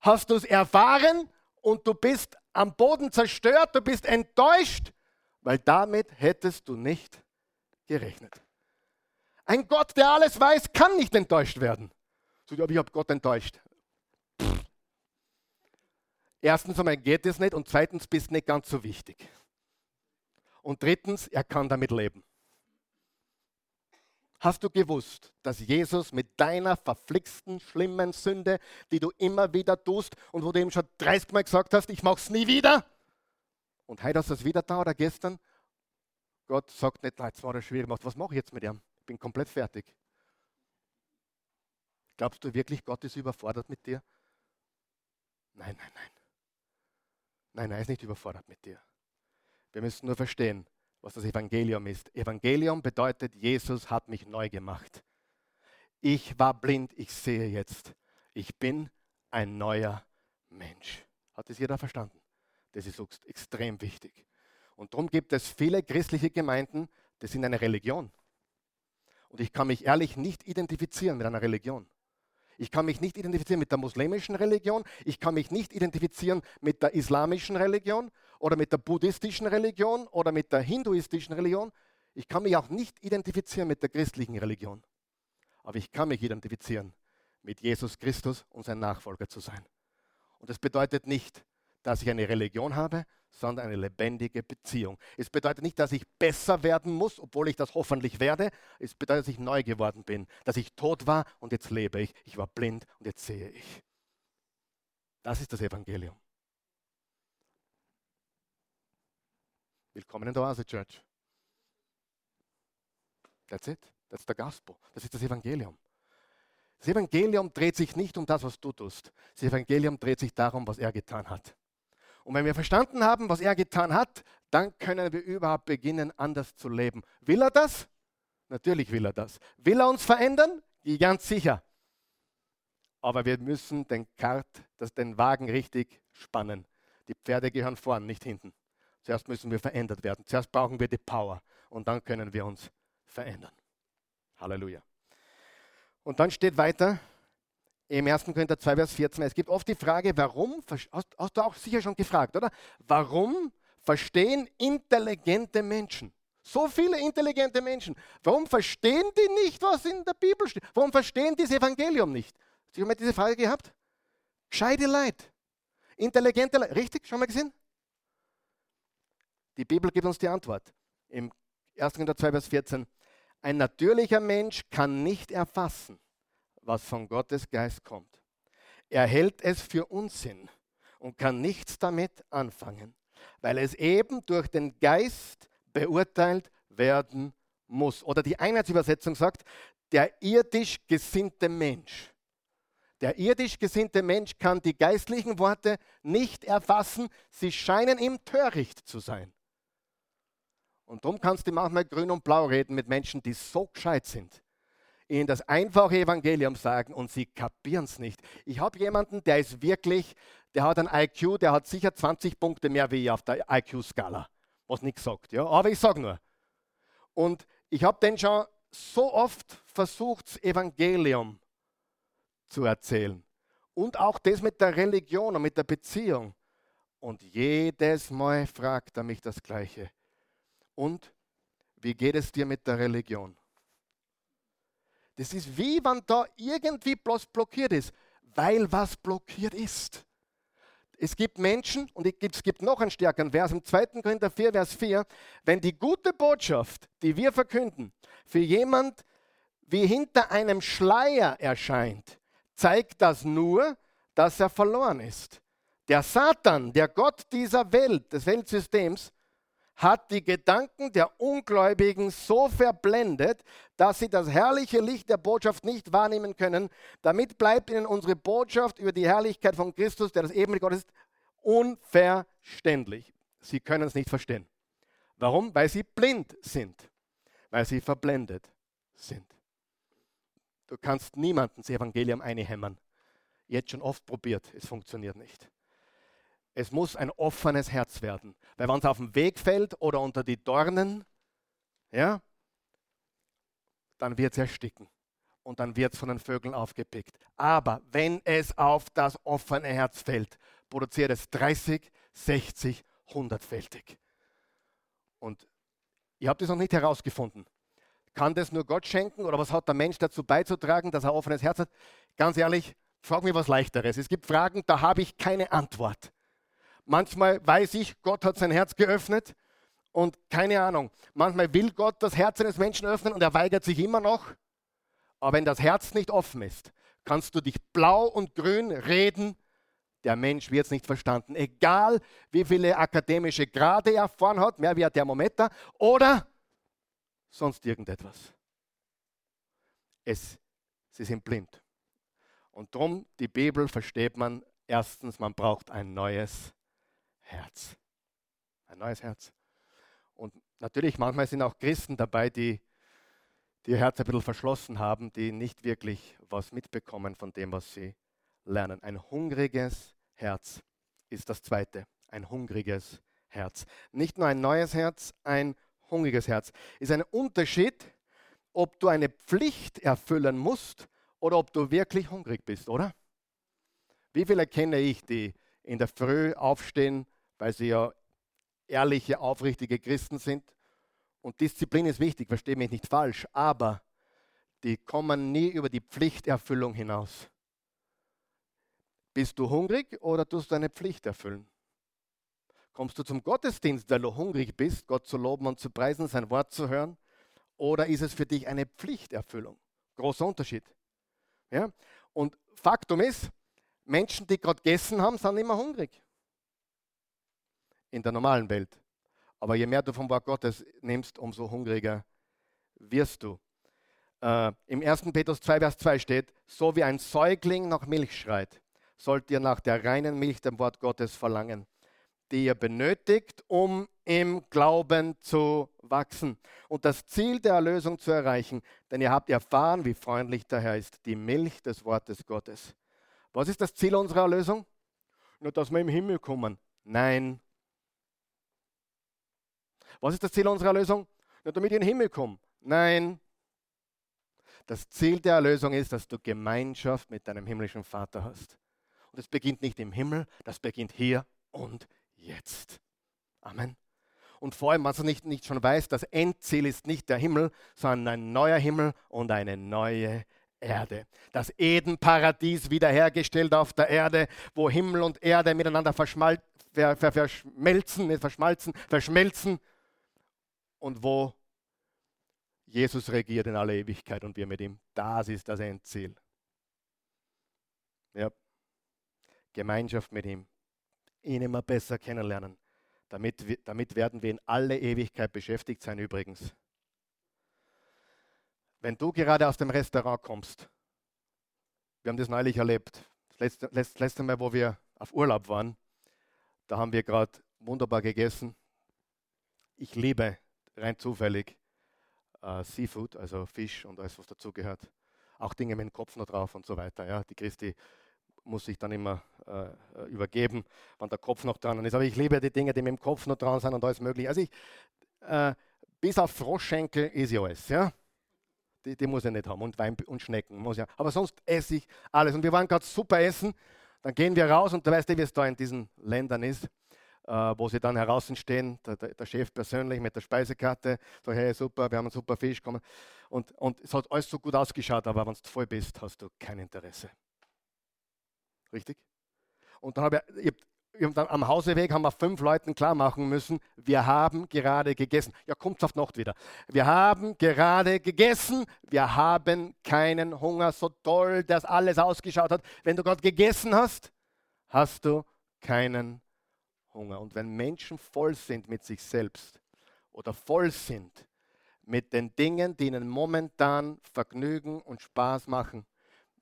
hast du es erfahren und du bist am Boden zerstört, du bist enttäuscht, weil damit hättest du nicht gerechnet. Ein Gott, der alles weiß, kann nicht enttäuscht werden. So, ich habe Gott enttäuscht. Erstens einmal geht es nicht und zweitens bist du nicht ganz so wichtig. Und drittens, er kann damit leben. Hast du gewusst, dass Jesus mit deiner verflixten, schlimmen Sünde, die du immer wieder tust und wo du ihm schon 30 Mal gesagt hast, ich mache es nie wieder, und heute hast du es wieder da oder gestern, Gott sagt nicht, jetzt war das schwierig, was mache ich jetzt mit ihm? Ich bin komplett fertig. Glaubst du wirklich, Gott ist überfordert mit dir? Nein, nein, nein. Nein, er ist nicht überfordert mit dir. Wir müssen nur verstehen, was das Evangelium ist. Evangelium bedeutet, Jesus hat mich neu gemacht. Ich war blind, ich sehe jetzt. Ich bin ein neuer Mensch. Hat es jeder verstanden? Das ist extrem wichtig. Und darum gibt es viele christliche Gemeinden, die sind eine Religion. Und ich kann mich ehrlich nicht identifizieren mit einer Religion. Ich kann mich nicht identifizieren mit der muslimischen Religion, ich kann mich nicht identifizieren mit der islamischen Religion oder mit der buddhistischen Religion oder mit der hinduistischen Religion. Ich kann mich auch nicht identifizieren mit der christlichen Religion. Aber ich kann mich identifizieren mit Jesus Christus und sein Nachfolger zu sein. Und das bedeutet nicht, dass ich eine Religion habe, sondern eine lebendige Beziehung. Es bedeutet nicht, dass ich besser werden muss, obwohl ich das hoffentlich werde. Es bedeutet, dass ich neu geworden bin, dass ich tot war und jetzt lebe ich. Ich war blind und jetzt sehe ich. Das ist das Evangelium. Willkommen in der Oase Church. That's it. That's the gospel. Das ist das Evangelium. Das Evangelium dreht sich nicht um das, was du tust. Das Evangelium dreht sich darum, was er getan hat. Und wenn wir verstanden haben, was er getan hat, dann können wir überhaupt beginnen, anders zu leben. Will er das? Natürlich will er das. Will er uns verändern? Ganz sicher. Aber wir müssen den Kart, das, den Wagen richtig spannen. Die Pferde gehören vorn, nicht hinten. Zuerst müssen wir verändert werden. Zuerst brauchen wir die Power und dann können wir uns verändern. Halleluja. Und dann steht weiter, im 1. Korinther 2, Vers 14. Es gibt oft die Frage, warum, hast, hast du auch sicher schon gefragt, oder? Warum verstehen intelligente Menschen, so viele intelligente Menschen, warum verstehen die nicht, was in der Bibel steht? Warum verstehen die das Evangelium nicht? Hast du mal diese Frage gehabt? Gescheite Leid, intelligente Leid, richtig? Schon mal gesehen? Die Bibel gibt uns die Antwort. Im 1. Korinther 2, Vers 14. Ein natürlicher Mensch kann nicht erfassen, was von Gottes Geist kommt. Er hält es für Unsinn und kann nichts damit anfangen, weil es eben durch den Geist beurteilt werden muss. Oder die Einheitsübersetzung sagt, der irdisch gesinnte Mensch. Der irdisch gesinnte Mensch kann die geistlichen Worte nicht erfassen, sie scheinen ihm töricht zu sein. Und darum kannst du manchmal grün und blau reden mit Menschen, die so gescheit sind, ihnen das einfache Evangelium sagen und sie kapieren es nicht. Ich habe jemanden, der ist wirklich, der hat ein IQ, der hat sicher 20 Punkte mehr wie ich auf der IQ-Skala, was nichts sagt. Ja? Aber ich sage nur. Und ich habe den schon so oft versucht, das Evangelium zu erzählen. Und auch das mit der Religion und mit der Beziehung. Und jedes Mal fragt er mich das Gleiche. Und wie geht es dir mit der Religion? Das ist wie wenn da irgendwie bloß blockiert ist, weil was blockiert ist. Es gibt Menschen, und es gibt noch einen stärkeren Vers, im 2. Korinther 4, Vers 4, wenn die gute Botschaft, die wir verkünden, für jemand wie hinter einem Schleier erscheint, zeigt das nur, dass er verloren ist. Der Satan, der Gott dieser Welt, des Weltsystems, hat die Gedanken der Ungläubigen so verblendet, dass sie das herrliche Licht der Botschaft nicht wahrnehmen können. Damit bleibt ihnen unsere Botschaft über die Herrlichkeit von Christus, der das Ebenbild Gottes ist, unverständlich. Sie können es nicht verstehen. Warum? Weil sie blind sind, weil sie verblendet sind. Du kannst niemandem das Evangelium einhämmern. Jetzt schon oft probiert, es funktioniert nicht. Es muss ein offenes Herz werden. Weil wenn es auf dem Weg fällt oder unter die Dornen, ja, dann wird es ersticken. Und dann wird es von den Vögeln aufgepickt. Aber wenn es auf das offene Herz fällt, produziert es 30, 60, 100-fältig. Und ich habe das noch nicht herausgefunden. Kann das nur Gott schenken oder was hat der Mensch dazu beizutragen, dass er ein offenes Herz hat? Ganz ehrlich, frag mir was Leichteres. Es gibt Fragen, da habe ich keine Antwort. Manchmal weiß ich, Gott hat sein Herz geöffnet und keine Ahnung. Manchmal will Gott das Herz eines Menschen öffnen und er weigert sich immer noch. Aber wenn das Herz nicht offen ist, kannst du dich blau und grün reden. Der Mensch wird es nicht verstanden. Egal wie viele akademische Grade er vorn hat, mehr wie ein Thermometer oder sonst irgendetwas. Es, sie sind blind. Und darum, die Bibel versteht man erstens, man braucht ein neues Herz. Ein neues Herz. Und natürlich, manchmal sind auch Christen dabei, die ihr Herz ein bisschen verschlossen haben, die nicht wirklich was mitbekommen von dem, was sie lernen. Ein hungriges Herz ist das Zweite. Ein hungriges Herz. Nicht nur ein neues Herz, ein hungriges Herz. Ist ein Unterschied, ob du eine Pflicht erfüllen musst oder ob du wirklich hungrig bist, oder? Wie viele kenne ich, die in der Früh aufstehen, weil sie ja ehrliche, aufrichtige Christen sind und Disziplin ist wichtig, verstehe mich nicht falsch, aber die kommen nie über die Pflichterfüllung hinaus. Bist du hungrig oder tust du eine Pflicht erfüllen? Kommst du zum Gottesdienst, weil du hungrig bist, Gott zu loben und zu preisen, sein Wort zu hören? Oder ist es für dich eine Pflichterfüllung? Großer Unterschied. Ja? Und Faktum ist, Menschen, die gerade gegessen haben, sind immer hungrig. In der normalen Welt. Aber je mehr du vom Wort Gottes nimmst, umso hungriger wirst du. Äh, Im 1. Petrus 2, Vers 2 steht, so wie ein Säugling nach Milch schreit, sollt ihr nach der reinen Milch dem Wort Gottes verlangen, die ihr benötigt, um im Glauben zu wachsen und das Ziel der Erlösung zu erreichen. Denn ihr habt erfahren, wie freundlich der Herr ist, die Milch des Wortes Gottes. Was ist das Ziel unserer Erlösung? Nur, dass wir im Himmel kommen. Nein, was ist das Ziel unserer Erlösung? Nur damit ich in den Himmel komme. Nein. Das Ziel der Erlösung ist, dass du Gemeinschaft mit deinem himmlischen Vater hast. Und es beginnt nicht im Himmel, das beginnt hier und jetzt. Amen. Und vor allem, was du nicht, nicht schon weißt, das Endziel ist nicht der Himmel, sondern ein neuer Himmel und eine neue Erde. Das Edenparadies wiederhergestellt auf der Erde, wo Himmel und Erde miteinander verschmal ver ver verschmelzen, verschmalzen, verschmelzen und wo Jesus regiert in aller Ewigkeit und wir mit ihm. Das ist das Endziel. Ja. Gemeinschaft mit ihm. Ihn immer besser kennenlernen. Damit, damit werden wir in alle Ewigkeit beschäftigt sein übrigens. Wenn du gerade aus dem Restaurant kommst, wir haben das neulich erlebt, das letzte, letzte, letzte Mal, wo wir auf Urlaub waren, da haben wir gerade wunderbar gegessen. Ich liebe rein zufällig äh, Seafood, also Fisch und alles, was dazugehört. Auch Dinge mit dem Kopf noch drauf und so weiter. Ja. Die Christi muss sich dann immer äh, übergeben, wenn der Kopf noch dran ist. Aber ich liebe die Dinge, die mit dem Kopf noch dran sind und alles mögliche. Also ich, äh, bis auf Froschschenkel ist ja alles. Ja? Die, die, muss ich nicht haben und Wein und Schnecken muss ja. Aber sonst esse ich alles. Und wir waren gerade super essen. Dann gehen wir raus und du weißt, wie es da in diesen Ländern ist äh, wo sie dann heraus stehen, der, der, Chef persönlich mit der Speisekarte, so hey super, wir haben einen super Fisch, komm. Und, und es hat alles so gut ausgeschaut, aber wenn du voll bist, hast du kein Interesse. Richtig? Und dann habe ich, ich dann am Hauseweg haben wir fünf Leuten klar machen müssen, wir haben gerade gegessen. Ja, kommt auf Nacht wieder. Wir haben gerade gegessen, wir haben keinen Hunger, so toll, dass alles ausgeschaut hat. Wenn du gerade gegessen hast, hast du keinen Hunger. Und wenn Menschen voll sind mit sich selbst oder voll sind mit den Dingen, die ihnen momentan Vergnügen und Spaß machen,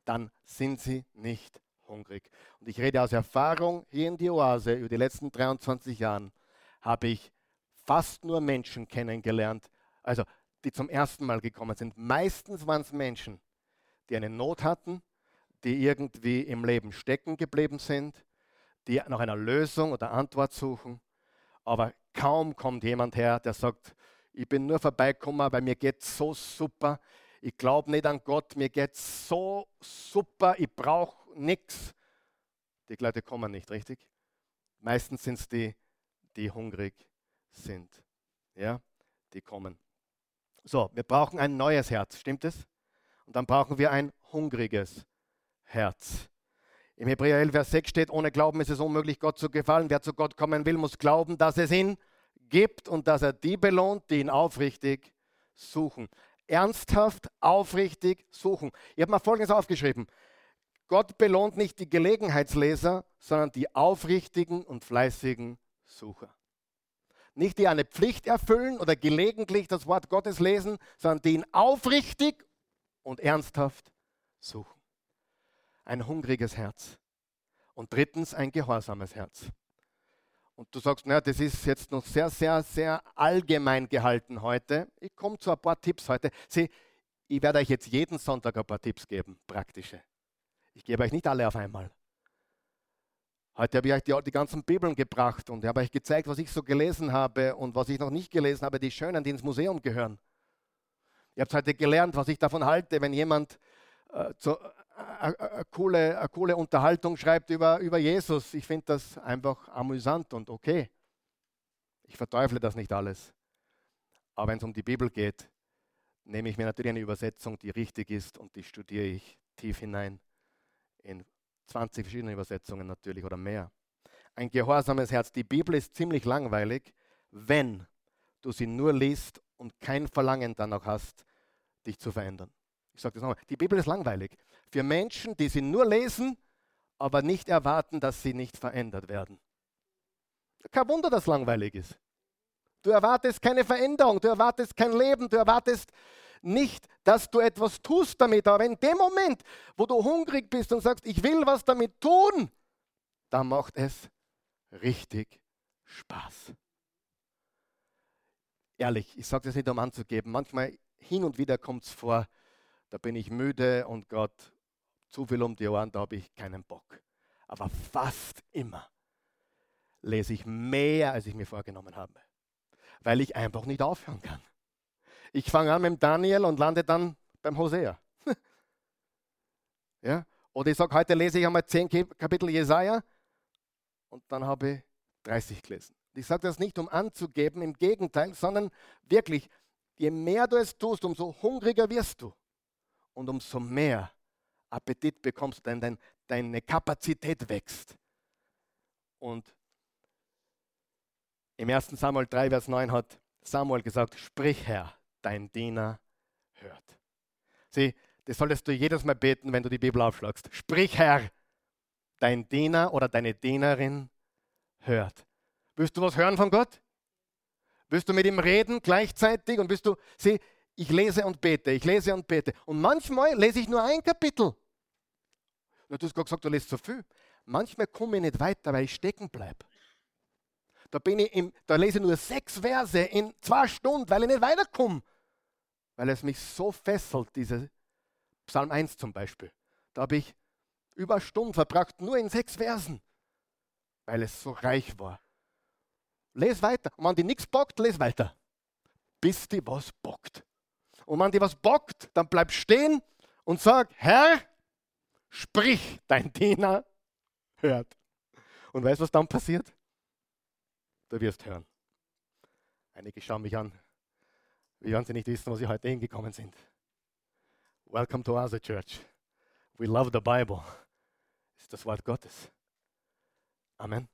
dann sind sie nicht hungrig. Und ich rede aus Erfahrung hier in die Oase über die letzten 23 Jahre habe ich fast nur Menschen kennengelernt, also die zum ersten Mal gekommen sind. Meistens waren es Menschen, die eine Not hatten, die irgendwie im Leben stecken geblieben sind, die nach einer Lösung oder Antwort suchen. Aber kaum kommt jemand her, der sagt, ich bin nur vorbeigekommen, weil mir geht so super. Ich glaube nicht an Gott, mir geht so super, ich brauche nichts. Die Leute kommen nicht, richtig? Meistens sind es die, die hungrig sind. Ja, die kommen. So, wir brauchen ein neues Herz, stimmt es? Und dann brauchen wir ein hungriges Herz. Im Hebräer 11, Vers 6 steht, ohne Glauben ist es unmöglich, Gott zu gefallen. Wer zu Gott kommen will, muss glauben, dass es ihn gibt und dass er die belohnt, die ihn aufrichtig suchen. Ernsthaft, aufrichtig suchen. Ich habe mal Folgendes aufgeschrieben. Gott belohnt nicht die Gelegenheitsleser, sondern die aufrichtigen und fleißigen Sucher. Nicht die eine Pflicht erfüllen oder gelegentlich das Wort Gottes lesen, sondern die ihn aufrichtig und ernsthaft suchen. Ein hungriges Herz. Und drittens ein gehorsames Herz. Und du sagst, naja, das ist jetzt noch sehr, sehr, sehr allgemein gehalten heute. Ich komme zu ein paar Tipps heute. Sieh, ich werde euch jetzt jeden Sonntag ein paar Tipps geben, praktische. Ich gebe euch nicht alle auf einmal. Heute habe ich euch die, die ganzen Bibeln gebracht und habe euch gezeigt, was ich so gelesen habe und was ich noch nicht gelesen habe, die schönen, die ins Museum gehören. Ihr habt heute gelernt, was ich davon halte, wenn jemand äh, zu, eine coole, coole Unterhaltung schreibt über, über Jesus. Ich finde das einfach amüsant und okay. Ich verteufle das nicht alles. Aber wenn es um die Bibel geht, nehme ich mir natürlich eine Übersetzung, die richtig ist und die studiere ich tief hinein. In 20 verschiedene Übersetzungen natürlich oder mehr. Ein gehorsames Herz. Die Bibel ist ziemlich langweilig, wenn du sie nur liest und kein Verlangen danach hast, dich zu verändern. Ich sage das nochmal. Die Bibel ist langweilig. Für Menschen, die sie nur lesen, aber nicht erwarten, dass sie nicht verändert werden. Kein Wunder, dass langweilig ist. Du erwartest keine Veränderung, du erwartest kein Leben, du erwartest nicht, dass du etwas tust damit. Aber in dem Moment, wo du hungrig bist und sagst, ich will was damit tun, dann macht es richtig Spaß. Ehrlich, ich sage das nicht, um anzugeben. Manchmal hin und wieder kommt es vor, da bin ich müde und Gott zu viel um die Ohren, da habe ich keinen Bock. Aber fast immer lese ich mehr, als ich mir vorgenommen habe, weil ich einfach nicht aufhören kann. Ich fange an mit Daniel und lande dann beim Hosea. ja? Oder ich sage, heute lese ich einmal 10 Kapitel Jesaja und dann habe ich 30 gelesen. Ich sage das nicht, um anzugeben, im Gegenteil, sondern wirklich, je mehr du es tust, umso hungriger wirst du und umso mehr Appetit bekommst du, denn dein, deine Kapazität wächst. Und im 1. Samuel 3, Vers 9 hat Samuel gesagt, sprich Herr, dein Diener hört. Sieh, das solltest du jedes Mal beten, wenn du die Bibel aufschlagst. Sprich Herr, dein Diener oder deine Dienerin hört. Willst du was hören von Gott? Willst du mit ihm reden gleichzeitig und willst du, sieh, ich lese und bete, ich lese und bete. Und manchmal lese ich nur ein Kapitel. Du hast gerade gesagt, du lässt so viel. Manchmal komme ich nicht weiter, weil ich stecken bleibe. Da, da lese ich nur sechs Verse in zwei Stunden, weil ich nicht weiterkomme. Weil es mich so fesselt, diese Psalm 1 zum Beispiel. Da habe ich über Stunden verbracht, nur in sechs Versen, weil es so reich war. Les weiter. Und wenn die nichts bockt, les weiter. Bis die was bockt. Und wenn die was bockt, dann bleib stehen und sag, Herr, sprich, dein Diener hört. Und weißt du, was dann passiert? Du wirst hören. Einige schauen mich an, wie wenn sie nicht wissen, wo sie heute hingekommen sind. Welcome to our church. We love the Bible. Ist das Wort Gottes. Amen.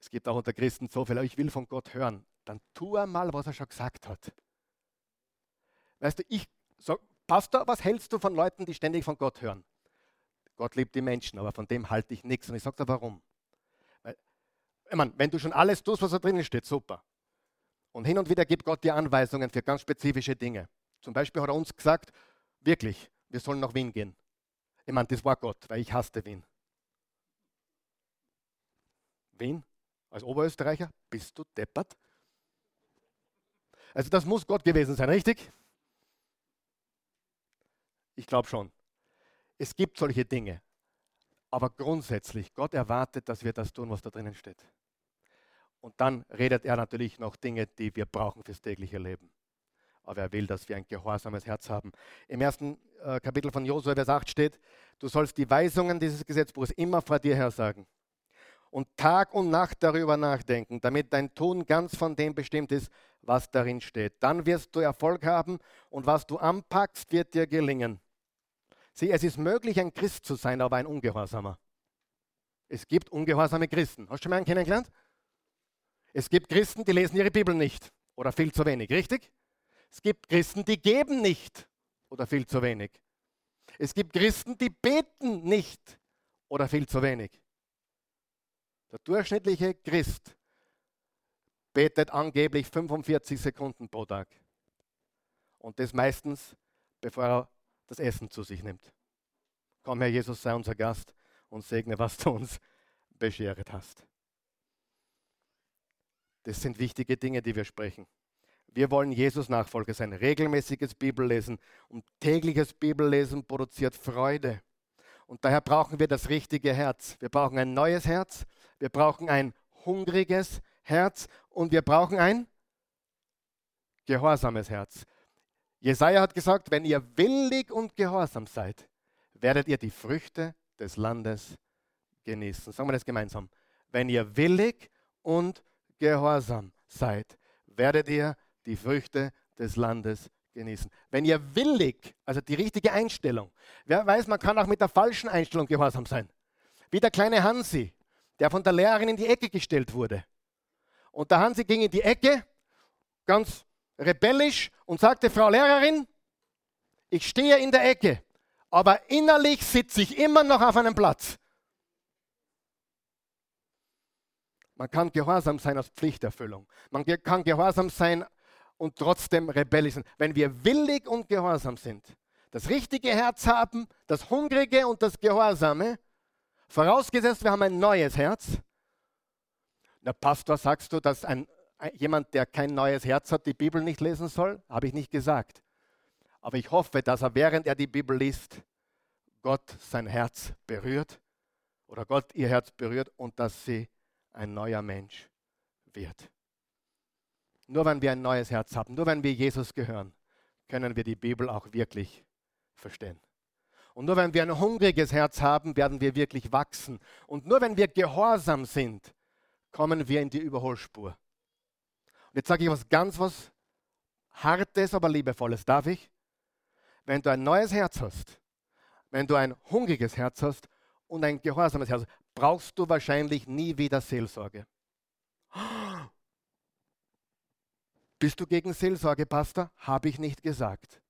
Es gibt auch unter Christen so viel, ich will von Gott hören. Dann tu einmal, was er schon gesagt hat. Weißt du, ich sag, Pastor, was hältst du von Leuten, die ständig von Gott hören? Gott liebt die Menschen, aber von dem halte ich nichts. Und ich sage dir warum. Weil, ich meine, wenn du schon alles tust, was da drinnen steht, super. Und hin und wieder gibt Gott dir Anweisungen für ganz spezifische Dinge. Zum Beispiel hat er uns gesagt, wirklich, wir sollen nach Wien gehen. Ich meine, das war Gott, weil ich hasste Wien. Wien? Als Oberösterreicher? Bist du deppert? Also das muss Gott gewesen sein, richtig? Ich glaube schon. Es gibt solche Dinge. Aber grundsätzlich, Gott erwartet, dass wir das tun, was da drinnen steht. Und dann redet er natürlich noch Dinge, die wir brauchen fürs tägliche Leben. Aber er will, dass wir ein gehorsames Herz haben. Im ersten äh, Kapitel von Josua, Vers 8 steht, du sollst die Weisungen dieses Gesetzbuches immer vor dir her sagen und Tag und Nacht darüber nachdenken, damit dein Tun ganz von dem bestimmt ist, was darin steht. Dann wirst du Erfolg haben und was du anpackst, wird dir gelingen. Sieh, es ist möglich, ein Christ zu sein, aber ein Ungehorsamer. Es gibt ungehorsame Christen. Hast du schon mal einen kennengelernt? Es gibt Christen, die lesen ihre Bibel nicht oder viel zu wenig, richtig? Es gibt Christen, die geben nicht oder viel zu wenig. Es gibt Christen, die beten nicht oder viel zu wenig. Der durchschnittliche Christ betet angeblich 45 Sekunden pro Tag. Und das meistens, bevor er das Essen zu sich nimmt. Komm, Herr Jesus, sei unser Gast und segne, was du uns beschert hast. Das sind wichtige Dinge, die wir sprechen. Wir wollen Jesus Nachfolger sein. Regelmäßiges Bibellesen und tägliches Bibellesen produziert Freude. Und daher brauchen wir das richtige Herz. Wir brauchen ein neues Herz. Wir brauchen ein hungriges Herz und wir brauchen ein gehorsames Herz. Jesaja hat gesagt: Wenn ihr willig und gehorsam seid, werdet ihr die Früchte des Landes genießen. Sagen wir das gemeinsam. Wenn ihr willig und gehorsam seid, werdet ihr die Früchte des Landes genießen. Wenn ihr willig, also die richtige Einstellung, wer weiß, man kann auch mit der falschen Einstellung gehorsam sein. Wie der kleine Hansi, der von der Lehrerin in die Ecke gestellt wurde. Und der Hansi ging in die Ecke, ganz rebellisch, und sagte, Frau Lehrerin, ich stehe in der Ecke, aber innerlich sitze ich immer noch auf einem Platz. Man kann gehorsam sein aus Pflichterfüllung. Man kann gehorsam sein und trotzdem rebellisch sein. Wenn wir willig und gehorsam sind, das richtige Herz haben, das Hungrige und das Gehorsame, vorausgesetzt wir haben ein neues Herz. Na Pastor, sagst du, dass ein, jemand, der kein neues Herz hat, die Bibel nicht lesen soll? Habe ich nicht gesagt. Aber ich hoffe, dass er, während er die Bibel liest, Gott sein Herz berührt oder Gott ihr Herz berührt und dass sie ein neuer Mensch wird. Nur wenn wir ein neues Herz haben, nur wenn wir Jesus gehören, können wir die Bibel auch wirklich verstehen. Und nur wenn wir ein hungriges Herz haben, werden wir wirklich wachsen. Und nur wenn wir gehorsam sind, kommen wir in die Überholspur. Und jetzt sage ich was ganz was Hartes, aber Liebevolles. Darf ich? Wenn du ein neues Herz hast, wenn du ein hungriges Herz hast und ein gehorsames Herz, brauchst du wahrscheinlich nie wieder Seelsorge. Bist du gegen Seelsorge, Pastor? Habe ich nicht gesagt.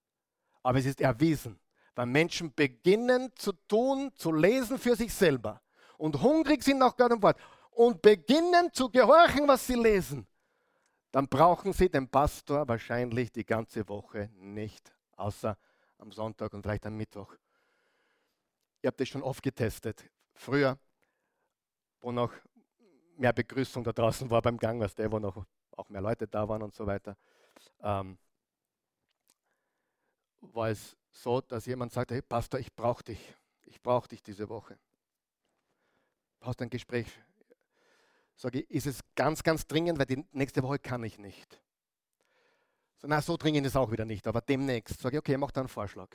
Aber es ist erwiesen, weil Menschen beginnen zu tun, zu lesen für sich selber und hungrig sind nach Gott und Wort und beginnen zu gehorchen, was sie lesen, dann brauchen sie den Pastor wahrscheinlich die ganze Woche nicht, außer am Sonntag und vielleicht am Mittwoch. Ihr habt das schon oft getestet. Früher wo noch mehr Begrüßung da draußen war beim Gang, als der, wo noch auch mehr Leute da waren und so weiter, ähm, war es so, dass jemand sagte, hey Pastor, ich brauche dich, ich brauche dich diese Woche. Hast ein Gespräch? Sage ich, ist es ganz, ganz dringend, weil die nächste Woche kann ich nicht. So, na, so dringend ist auch wieder nicht, aber demnächst. Sage ich, okay, mach da einen Vorschlag.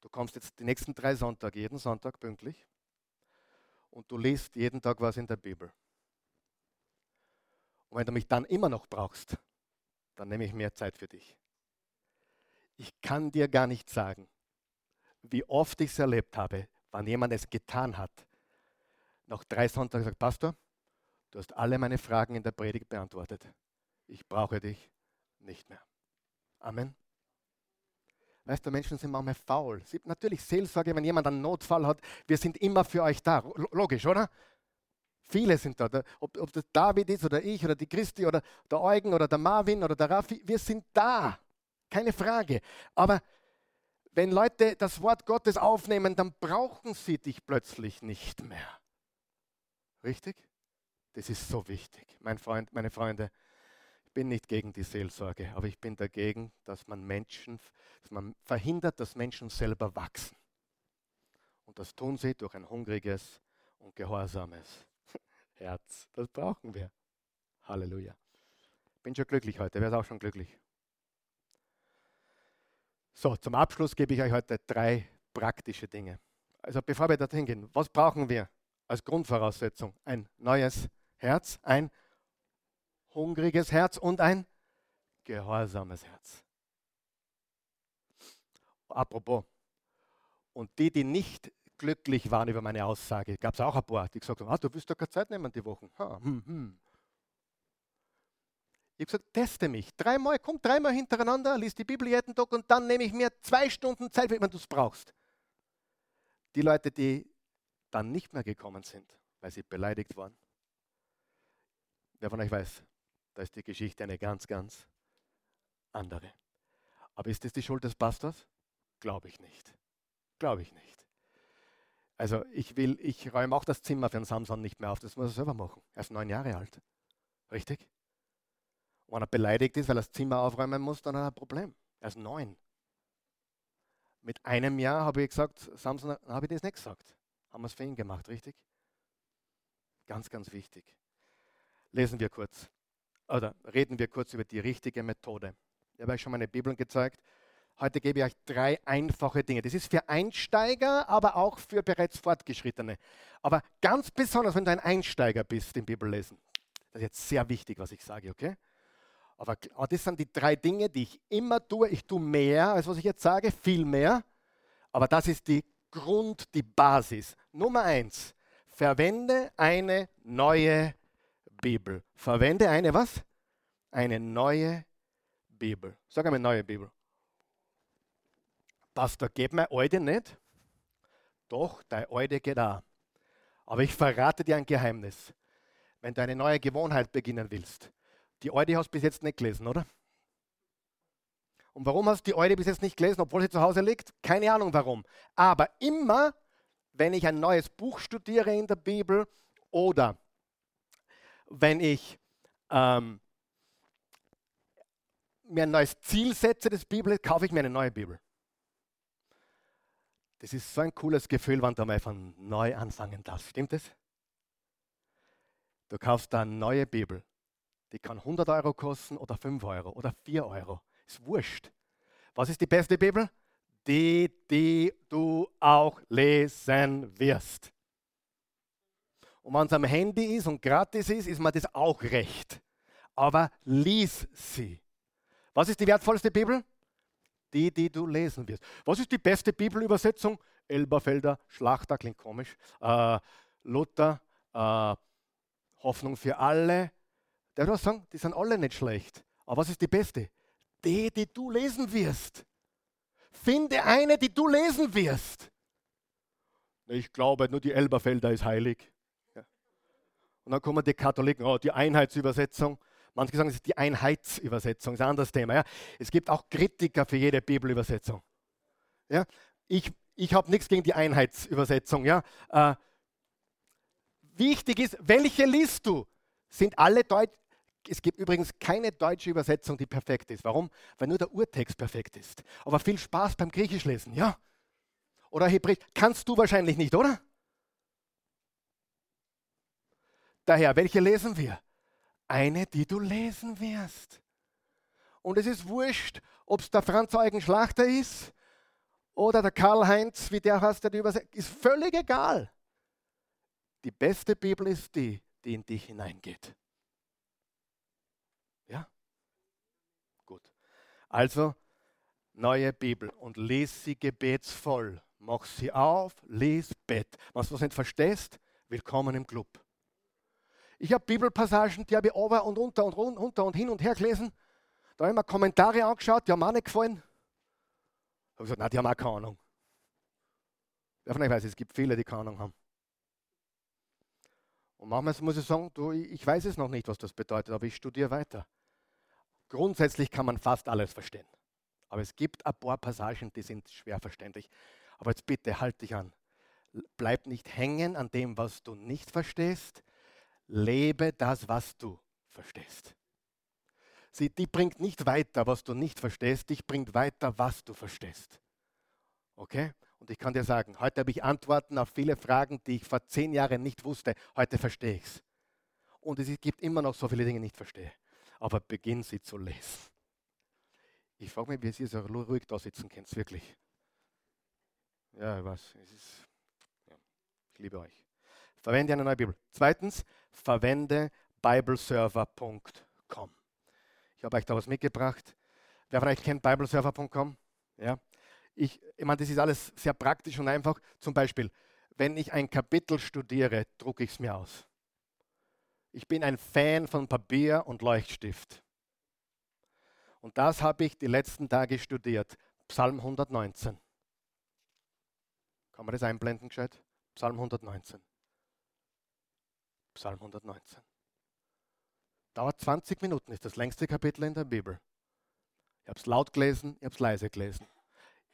Du kommst jetzt die nächsten drei Sonntage, jeden Sonntag pünktlich und du liest jeden Tag was in der Bibel. Und wenn du mich dann immer noch brauchst, dann nehme ich mehr Zeit für dich. Ich kann dir gar nicht sagen, wie oft ich es erlebt habe, wann jemand es getan hat. Nach drei Sonntagen sagt, Pastor, du hast alle meine Fragen in der Predigt beantwortet. Ich brauche dich nicht mehr. Amen. Weißt du, Menschen sind manchmal faul. Natürlich Seelsorge, wenn jemand einen Notfall hat, wir sind immer für euch da. Logisch, oder? Viele sind da. Ob, ob das David ist oder ich oder die Christi oder der Eugen oder der Marvin oder der Raffi, wir sind da. Keine Frage. Aber wenn Leute das Wort Gottes aufnehmen, dann brauchen sie dich plötzlich nicht mehr. Richtig? Das ist so wichtig, mein Freund, meine Freunde bin nicht gegen die Seelsorge, aber ich bin dagegen, dass man Menschen, dass man verhindert, dass Menschen selber wachsen. Und das tun sie durch ein hungriges und gehorsames Herz. Das brauchen wir. Halleluja. Bin schon glücklich heute. Wer ist auch schon glücklich? So, zum Abschluss gebe ich euch heute drei praktische Dinge. Also bevor wir dorthin gehen, was brauchen wir als Grundvoraussetzung? Ein neues Herz, ein hungriges Herz und ein gehorsames Herz. Apropos, und die, die nicht glücklich waren über meine Aussage, gab es auch ein paar, die gesagt haben, ah, du willst doch keine Zeit nehmen die Wochen. Ha, hm, hm. Ich habe gesagt, teste mich. Dreimal, komm dreimal hintereinander, lies die Bibel jeden Tag und dann nehme ich mir zwei Stunden Zeit, wenn du es brauchst. Die Leute, die dann nicht mehr gekommen sind, weil sie beleidigt waren. Wer von euch weiß, da ist die Geschichte eine ganz, ganz andere. Aber ist das die Schuld des Pastors? Glaube ich nicht. Glaube ich nicht. Also ich will, ich räume auch das Zimmer für den Samson nicht mehr auf. Das muss er selber machen. Er ist neun Jahre alt. Richtig? wenn er beleidigt ist, weil er das Zimmer aufräumen muss, dann hat er ein Problem. Er ist neun. Mit einem Jahr habe ich gesagt, Samson, habe ich das nicht gesagt. Haben wir es für ihn gemacht, richtig? Ganz, ganz wichtig. Lesen wir kurz, oder reden wir kurz über die richtige Methode. Ich habe euch schon meine Bibeln gezeigt. Heute gebe ich euch drei einfache Dinge. Das ist für Einsteiger, aber auch für bereits Fortgeschrittene. Aber ganz besonders, wenn du ein Einsteiger bist im Bibellesen. Das ist jetzt sehr wichtig, was ich sage, okay? Aber, aber das sind die drei Dinge, die ich immer tue. Ich tue mehr, als was ich jetzt sage, viel mehr. Aber das ist die Grund, die Basis. Nummer eins, verwende eine neue Bibel. Verwende eine was? Eine neue Bibel. Sag einmal neue Bibel. Pastor, geht mir alte nicht? Doch, deine alte geht auch. Aber ich verrate dir ein Geheimnis. Wenn du eine neue Gewohnheit beginnen willst, die alte hast du bis jetzt nicht gelesen, oder? Und warum hast du die alte bis jetzt nicht gelesen, obwohl sie zu Hause liegt? Keine Ahnung warum. Aber immer, wenn ich ein neues Buch studiere in der Bibel oder wenn ich ähm, mir ein neues Ziel setze des Bibel, kaufe ich mir eine neue Bibel. Das ist so ein cooles Gefühl, wenn du mal von neu anfangen darfst. Stimmt das? Du kaufst eine neue Bibel. Die kann 100 Euro kosten oder 5 Euro oder 4 Euro. Ist wurscht. Was ist die beste Bibel? Die, die du auch lesen wirst. Und wenn es am Handy ist und gratis ist, ist mir das auch recht. Aber lies sie. Was ist die wertvollste Bibel? Die, die du lesen wirst. Was ist die beste Bibelübersetzung? Elberfelder, Schlachter, klingt komisch. Äh, Luther, äh, Hoffnung für alle. Der würde sagen, die sind alle nicht schlecht. Aber was ist die beste? Die, die du lesen wirst. Finde eine, die du lesen wirst. Ich glaube, nur die Elberfelder ist heilig. Und dann kommen die Katholiken, oh, die Einheitsübersetzung. Manche sagen, es ist die Einheitsübersetzung, das ist ein anderes Thema. Ja? Es gibt auch Kritiker für jede Bibelübersetzung. Ja? Ich, ich habe nichts gegen die Einheitsübersetzung. Ja? Äh, wichtig ist, welche liest du? Sind alle Deutsch? Es gibt übrigens keine deutsche Übersetzung, die perfekt ist. Warum? Weil nur der Urtext perfekt ist. Aber viel Spaß beim Griechisch lesen, ja? Oder Hebräisch. Kannst du wahrscheinlich nicht, oder? Daher, welche lesen wir? Eine, die du lesen wirst. Und es ist wurscht, ob es der Franz Eugen Schlachter ist oder der Karl-Heinz, wie der heißt, der die übersetzt. Ist völlig egal. Die beste Bibel ist die, die in dich hineingeht. Ja? Gut. Also, neue Bibel und lies sie gebetsvoll. Mach sie auf, lies Bett. Was du nicht verstehst, willkommen im Club. Ich habe Bibelpassagen, die habe ich over und unter und runter und hin und her gelesen. Da habe ich mir Kommentare angeschaut, die haben mir auch nicht gefallen. Ich habe gesagt, nein, die haben auch keine Ahnung. Wer von euch weiß, es gibt viele, die keine Ahnung haben. Und manchmal muss ich sagen, du, ich weiß es noch nicht, was das bedeutet, aber ich studiere weiter. Grundsätzlich kann man fast alles verstehen. Aber es gibt ein paar Passagen, die sind schwer verständlich. Aber jetzt bitte, halt dich an. Bleib nicht hängen an dem, was du nicht verstehst, lebe das, was du verstehst. Sie, die bringt nicht weiter, was du nicht verstehst, dich bringt weiter, was du verstehst. Okay? Und ich kann dir sagen, heute habe ich Antworten auf viele Fragen, die ich vor zehn Jahren nicht wusste. Heute verstehe ich es. Und es gibt immer noch so viele Dinge, die ich nicht verstehe. Aber beginn sie zu lesen. Ich frage mich, wie ihr so ruhig da sitzen könnt, wirklich. Ja, ich weiß. Es ist, ja, ich liebe euch. Verwende eine neue Bibel. Zweitens, verwende bibleserver.com. Ich habe euch da was mitgebracht. Wer von euch kennt bibleserver.com? Ja. Ich, ich meine, das ist alles sehr praktisch und einfach. Zum Beispiel, wenn ich ein Kapitel studiere, drucke ich es mir aus. Ich bin ein Fan von Papier und Leuchtstift. Und das habe ich die letzten Tage studiert. Psalm 119. Kann man das einblenden gescheit? Psalm 119. Psalm 119. Dauert 20 Minuten, ist das längste Kapitel in der Bibel. Ich habe es laut gelesen, ich habe es leise gelesen.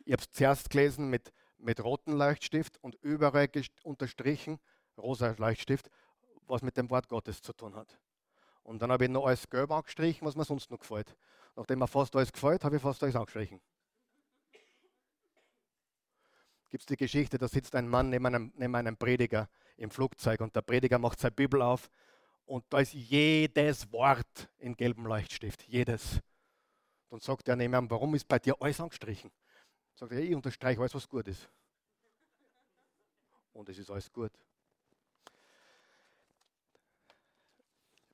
Ich habe es zuerst gelesen mit, mit rotem Leuchtstift und überall unterstrichen, rosa Leuchtstift, was mit dem Wort Gottes zu tun hat. Und dann habe ich noch alles gelb angestrichen, was mir sonst noch gefällt. Nachdem mir fast alles gefällt, habe ich fast alles angestrichen. Gibt es die Geschichte, da sitzt ein Mann neben einem, neben einem Prediger im Flugzeug und der Prediger macht seine Bibel auf und da ist jedes Wort in gelbem Leuchtstift, jedes. Dann sagt er neben ihm, warum ist bei dir alles angestrichen? Sagt er, ich unterstreiche alles, was gut ist. Und es ist alles gut.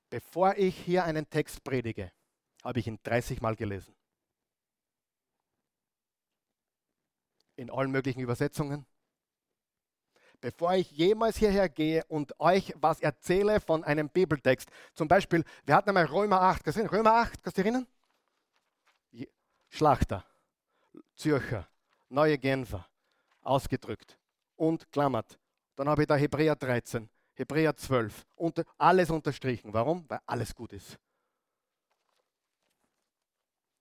Bevor ich hier einen Text predige, habe ich ihn 30 Mal gelesen. In allen möglichen Übersetzungen. Bevor ich jemals hierher gehe und euch was erzähle von einem Bibeltext, zum Beispiel, wir hatten einmal Römer 8, gesehen? Römer 8, kannst du dich erinnern? Schlachter, Zürcher, Neue Genfer, ausgedrückt und klammert. Dann habe ich da Hebräer 13, Hebräer 12, unter, alles unterstrichen. Warum? Weil alles gut ist.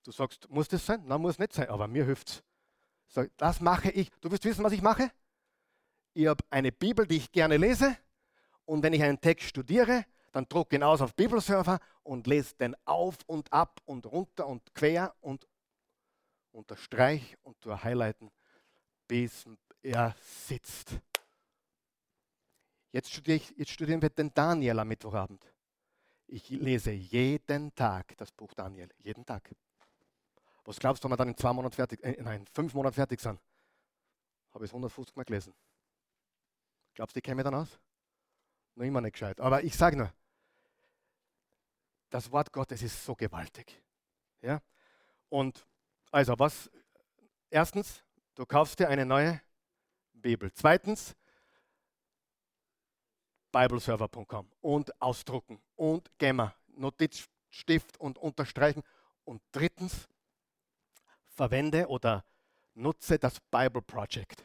Du sagst, muss das sein? Nein, muss nicht sein, aber mir hilft es. Das mache ich. Du willst wissen, was ich mache? Ich habe eine Bibel, die ich gerne lese. Und wenn ich einen Text studiere, dann drucke ihn aus auf Bibelserver und lese den auf und ab und runter und quer und unterstreich und durch highlighten, bis er sitzt. Jetzt, studiere ich, jetzt studieren wir den Daniel am Mittwochabend. Ich lese jeden Tag das Buch Daniel, jeden Tag. Was glaubst du, wenn wir dann in zwei Monaten fertig, äh, nein, fünf Monaten fertig sind? Habe ich es 150 Mal gelesen. Glaubst du, kenne mich dann aus? Noch immer nicht gescheit. Aber ich sage nur, das Wort Gottes ist so gewaltig. Ja? Und also was? Erstens, du kaufst dir eine neue Bibel. Zweitens, bibleserver.com und ausdrucken und Gemma, Notizstift und unterstreichen. Und drittens, verwende oder nutze das Bible Project.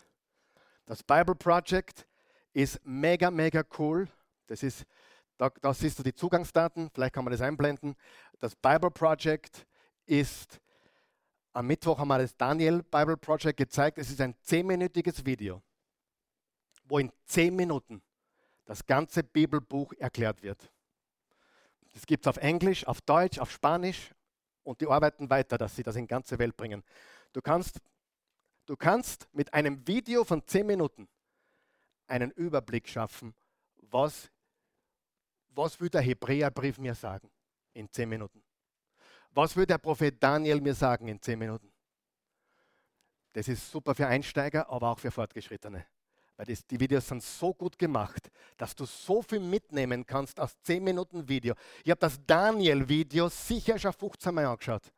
Das Bible Project ist mega, mega cool. Das ist, da, da siehst du die Zugangsdaten, vielleicht kann man das einblenden. Das Bible Project ist, am Mittwoch haben wir das Daniel Bible Project gezeigt. Es ist ein zehnminütiges Video, wo in zehn Minuten das ganze Bibelbuch erklärt wird. Das gibt es auf Englisch, auf Deutsch, auf Spanisch und die arbeiten weiter, dass sie das in die ganze Welt bringen. Du kannst, du kannst mit einem Video von 10 Minuten einen Überblick schaffen, was, was will der Hebräerbrief mir sagen in 10 Minuten. Was will der Prophet Daniel mir sagen in 10 Minuten? Das ist super für Einsteiger, aber auch für Fortgeschrittene. Weil das, die Videos sind so gut gemacht, dass du so viel mitnehmen kannst aus 10 Minuten Video. Ich habe das Daniel-Video sicher schon 15 Mal angeschaut.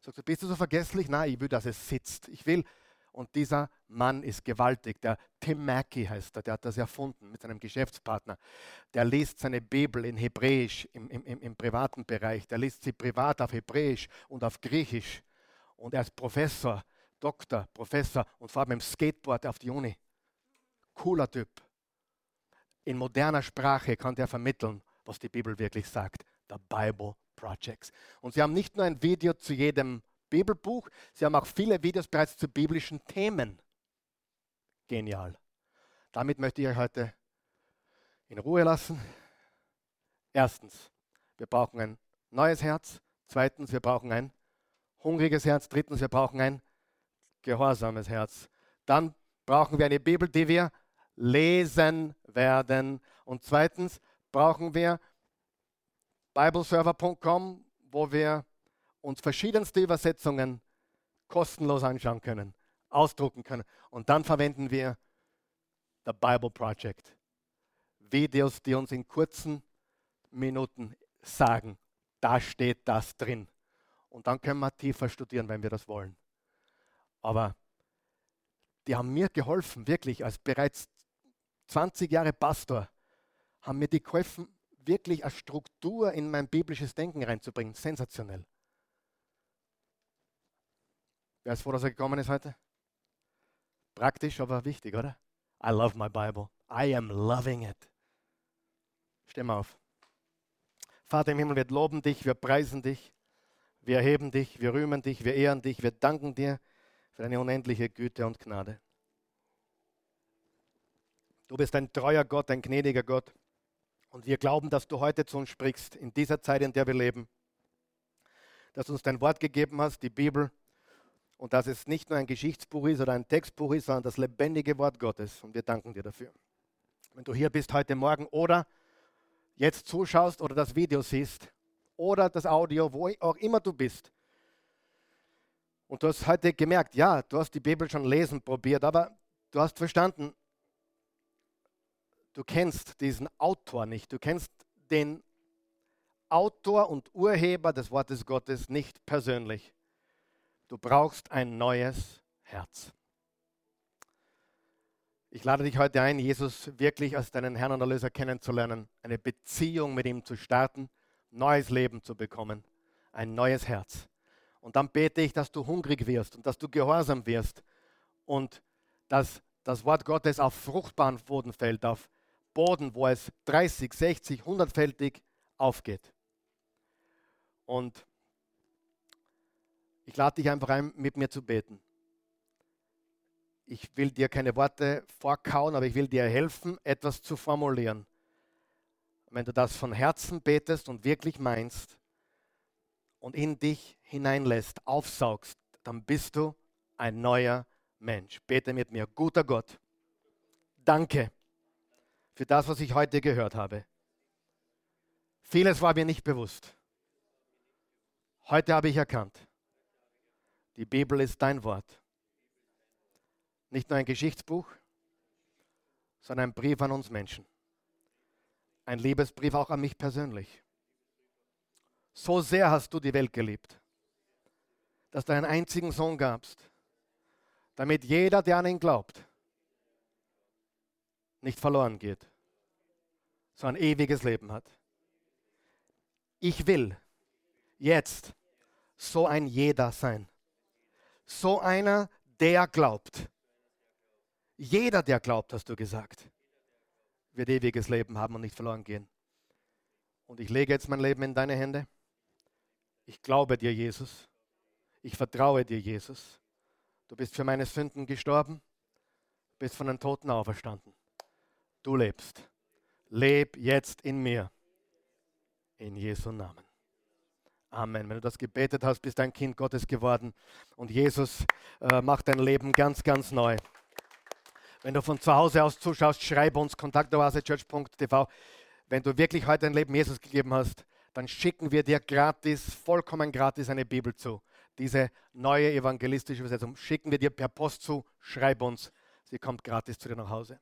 Sagst du, bist du so vergesslich? Nein, ich will, dass es sitzt. Ich will. Und dieser Mann ist gewaltig. Der Tim Mackey heißt er, der hat das erfunden mit seinem Geschäftspartner. Der liest seine Bibel in Hebräisch im, im, im privaten Bereich. Der liest sie privat auf Hebräisch und auf Griechisch. Und er ist Professor, Doktor, Professor und fährt mit dem Skateboard auf die Uni cooler Typ. In moderner Sprache kann der vermitteln, was die Bibel wirklich sagt. The Bible Projects. Und sie haben nicht nur ein Video zu jedem Bibelbuch, sie haben auch viele Videos bereits zu biblischen Themen. Genial. Damit möchte ich euch heute in Ruhe lassen. Erstens, wir brauchen ein neues Herz. Zweitens, wir brauchen ein hungriges Herz. Drittens, wir brauchen ein gehorsames Herz. Dann brauchen wir eine Bibel, die wir lesen werden. Und zweitens brauchen wir bibleserver.com, wo wir uns verschiedenste Übersetzungen kostenlos anschauen können, ausdrucken können. Und dann verwenden wir The Bible Project. Videos, die uns in kurzen Minuten sagen, da steht das drin. Und dann können wir tiefer studieren, wenn wir das wollen. Aber die haben mir geholfen, wirklich als bereits 20 Jahre Pastor, haben mir die geholfen, wirklich eine Struktur in mein biblisches Denken reinzubringen. Sensationell. Wer ist froh, dass er gekommen ist heute? Praktisch, aber wichtig, oder? I love my Bible. I am loving it. Mal auf. Vater im Himmel, wir loben dich, wir preisen dich, wir erheben dich, wir rühmen dich, wir ehren dich, wir danken dir für deine unendliche Güte und Gnade. Du bist ein treuer Gott, ein gnädiger Gott. Und wir glauben, dass du heute zu uns sprichst, in dieser Zeit, in der wir leben. Dass du uns dein Wort gegeben hast, die Bibel, und dass es nicht nur ein Geschichtsbuch ist oder ein Textbuch ist, sondern das lebendige Wort Gottes. Und wir danken dir dafür. Wenn du hier bist heute Morgen oder jetzt zuschaust oder das Video siehst oder das Audio, wo auch immer du bist, und du hast heute gemerkt, ja, du hast die Bibel schon lesen probiert, aber du hast verstanden, du kennst diesen Autor nicht, du kennst den Autor und Urheber des Wortes Gottes nicht persönlich. Du brauchst ein neues Herz. Ich lade dich heute ein, Jesus wirklich als deinen Herrn und Erlöser kennenzulernen, eine Beziehung mit ihm zu starten, neues Leben zu bekommen, ein neues Herz. Und dann bete ich, dass du hungrig wirst und dass du gehorsam wirst und dass das Wort Gottes auf fruchtbaren Boden fällt, auf Boden, wo es 30, 60, 100-fältig aufgeht. Und ich lade dich einfach ein, mit mir zu beten. Ich will dir keine Worte vorkauen, aber ich will dir helfen, etwas zu formulieren. wenn du das von Herzen betest und wirklich meinst und in dich hineinlässt, aufsaugst, dann bist du ein neuer Mensch. Bete mit mir. Guter Gott, danke für das, was ich heute gehört habe. Vieles war mir nicht bewusst. Heute habe ich erkannt, die Bibel ist dein Wort. Nicht nur ein Geschichtsbuch, sondern ein Brief an uns Menschen. Ein Liebesbrief auch an mich persönlich. So sehr hast du die Welt geliebt, dass du einen einzigen Sohn gabst, damit jeder, der an ihn glaubt, nicht verloren geht, sondern ein ewiges Leben hat. Ich will jetzt so ein jeder sein. So einer, der glaubt. Jeder, der glaubt, hast du gesagt, wird ewiges Leben haben und nicht verloren gehen. Und ich lege jetzt mein Leben in deine Hände. Ich glaube dir, Jesus. Ich vertraue dir, Jesus. Du bist für meine Sünden gestorben, bist von den Toten auferstanden. Du lebst. Leb jetzt in mir. In Jesu Namen. Amen. Wenn du das gebetet hast, bist du ein Kind Gottes geworden und Jesus äh, macht dein Leben ganz, ganz neu. Wenn du von zu Hause aus zuschaust, schreib uns kontaktoasechurch.tv. Wenn du wirklich heute dein Leben Jesus gegeben hast, dann schicken wir dir gratis, vollkommen gratis eine Bibel zu. Diese neue evangelistische Übersetzung schicken wir dir per Post zu. Schreib uns. Sie kommt gratis zu dir nach Hause.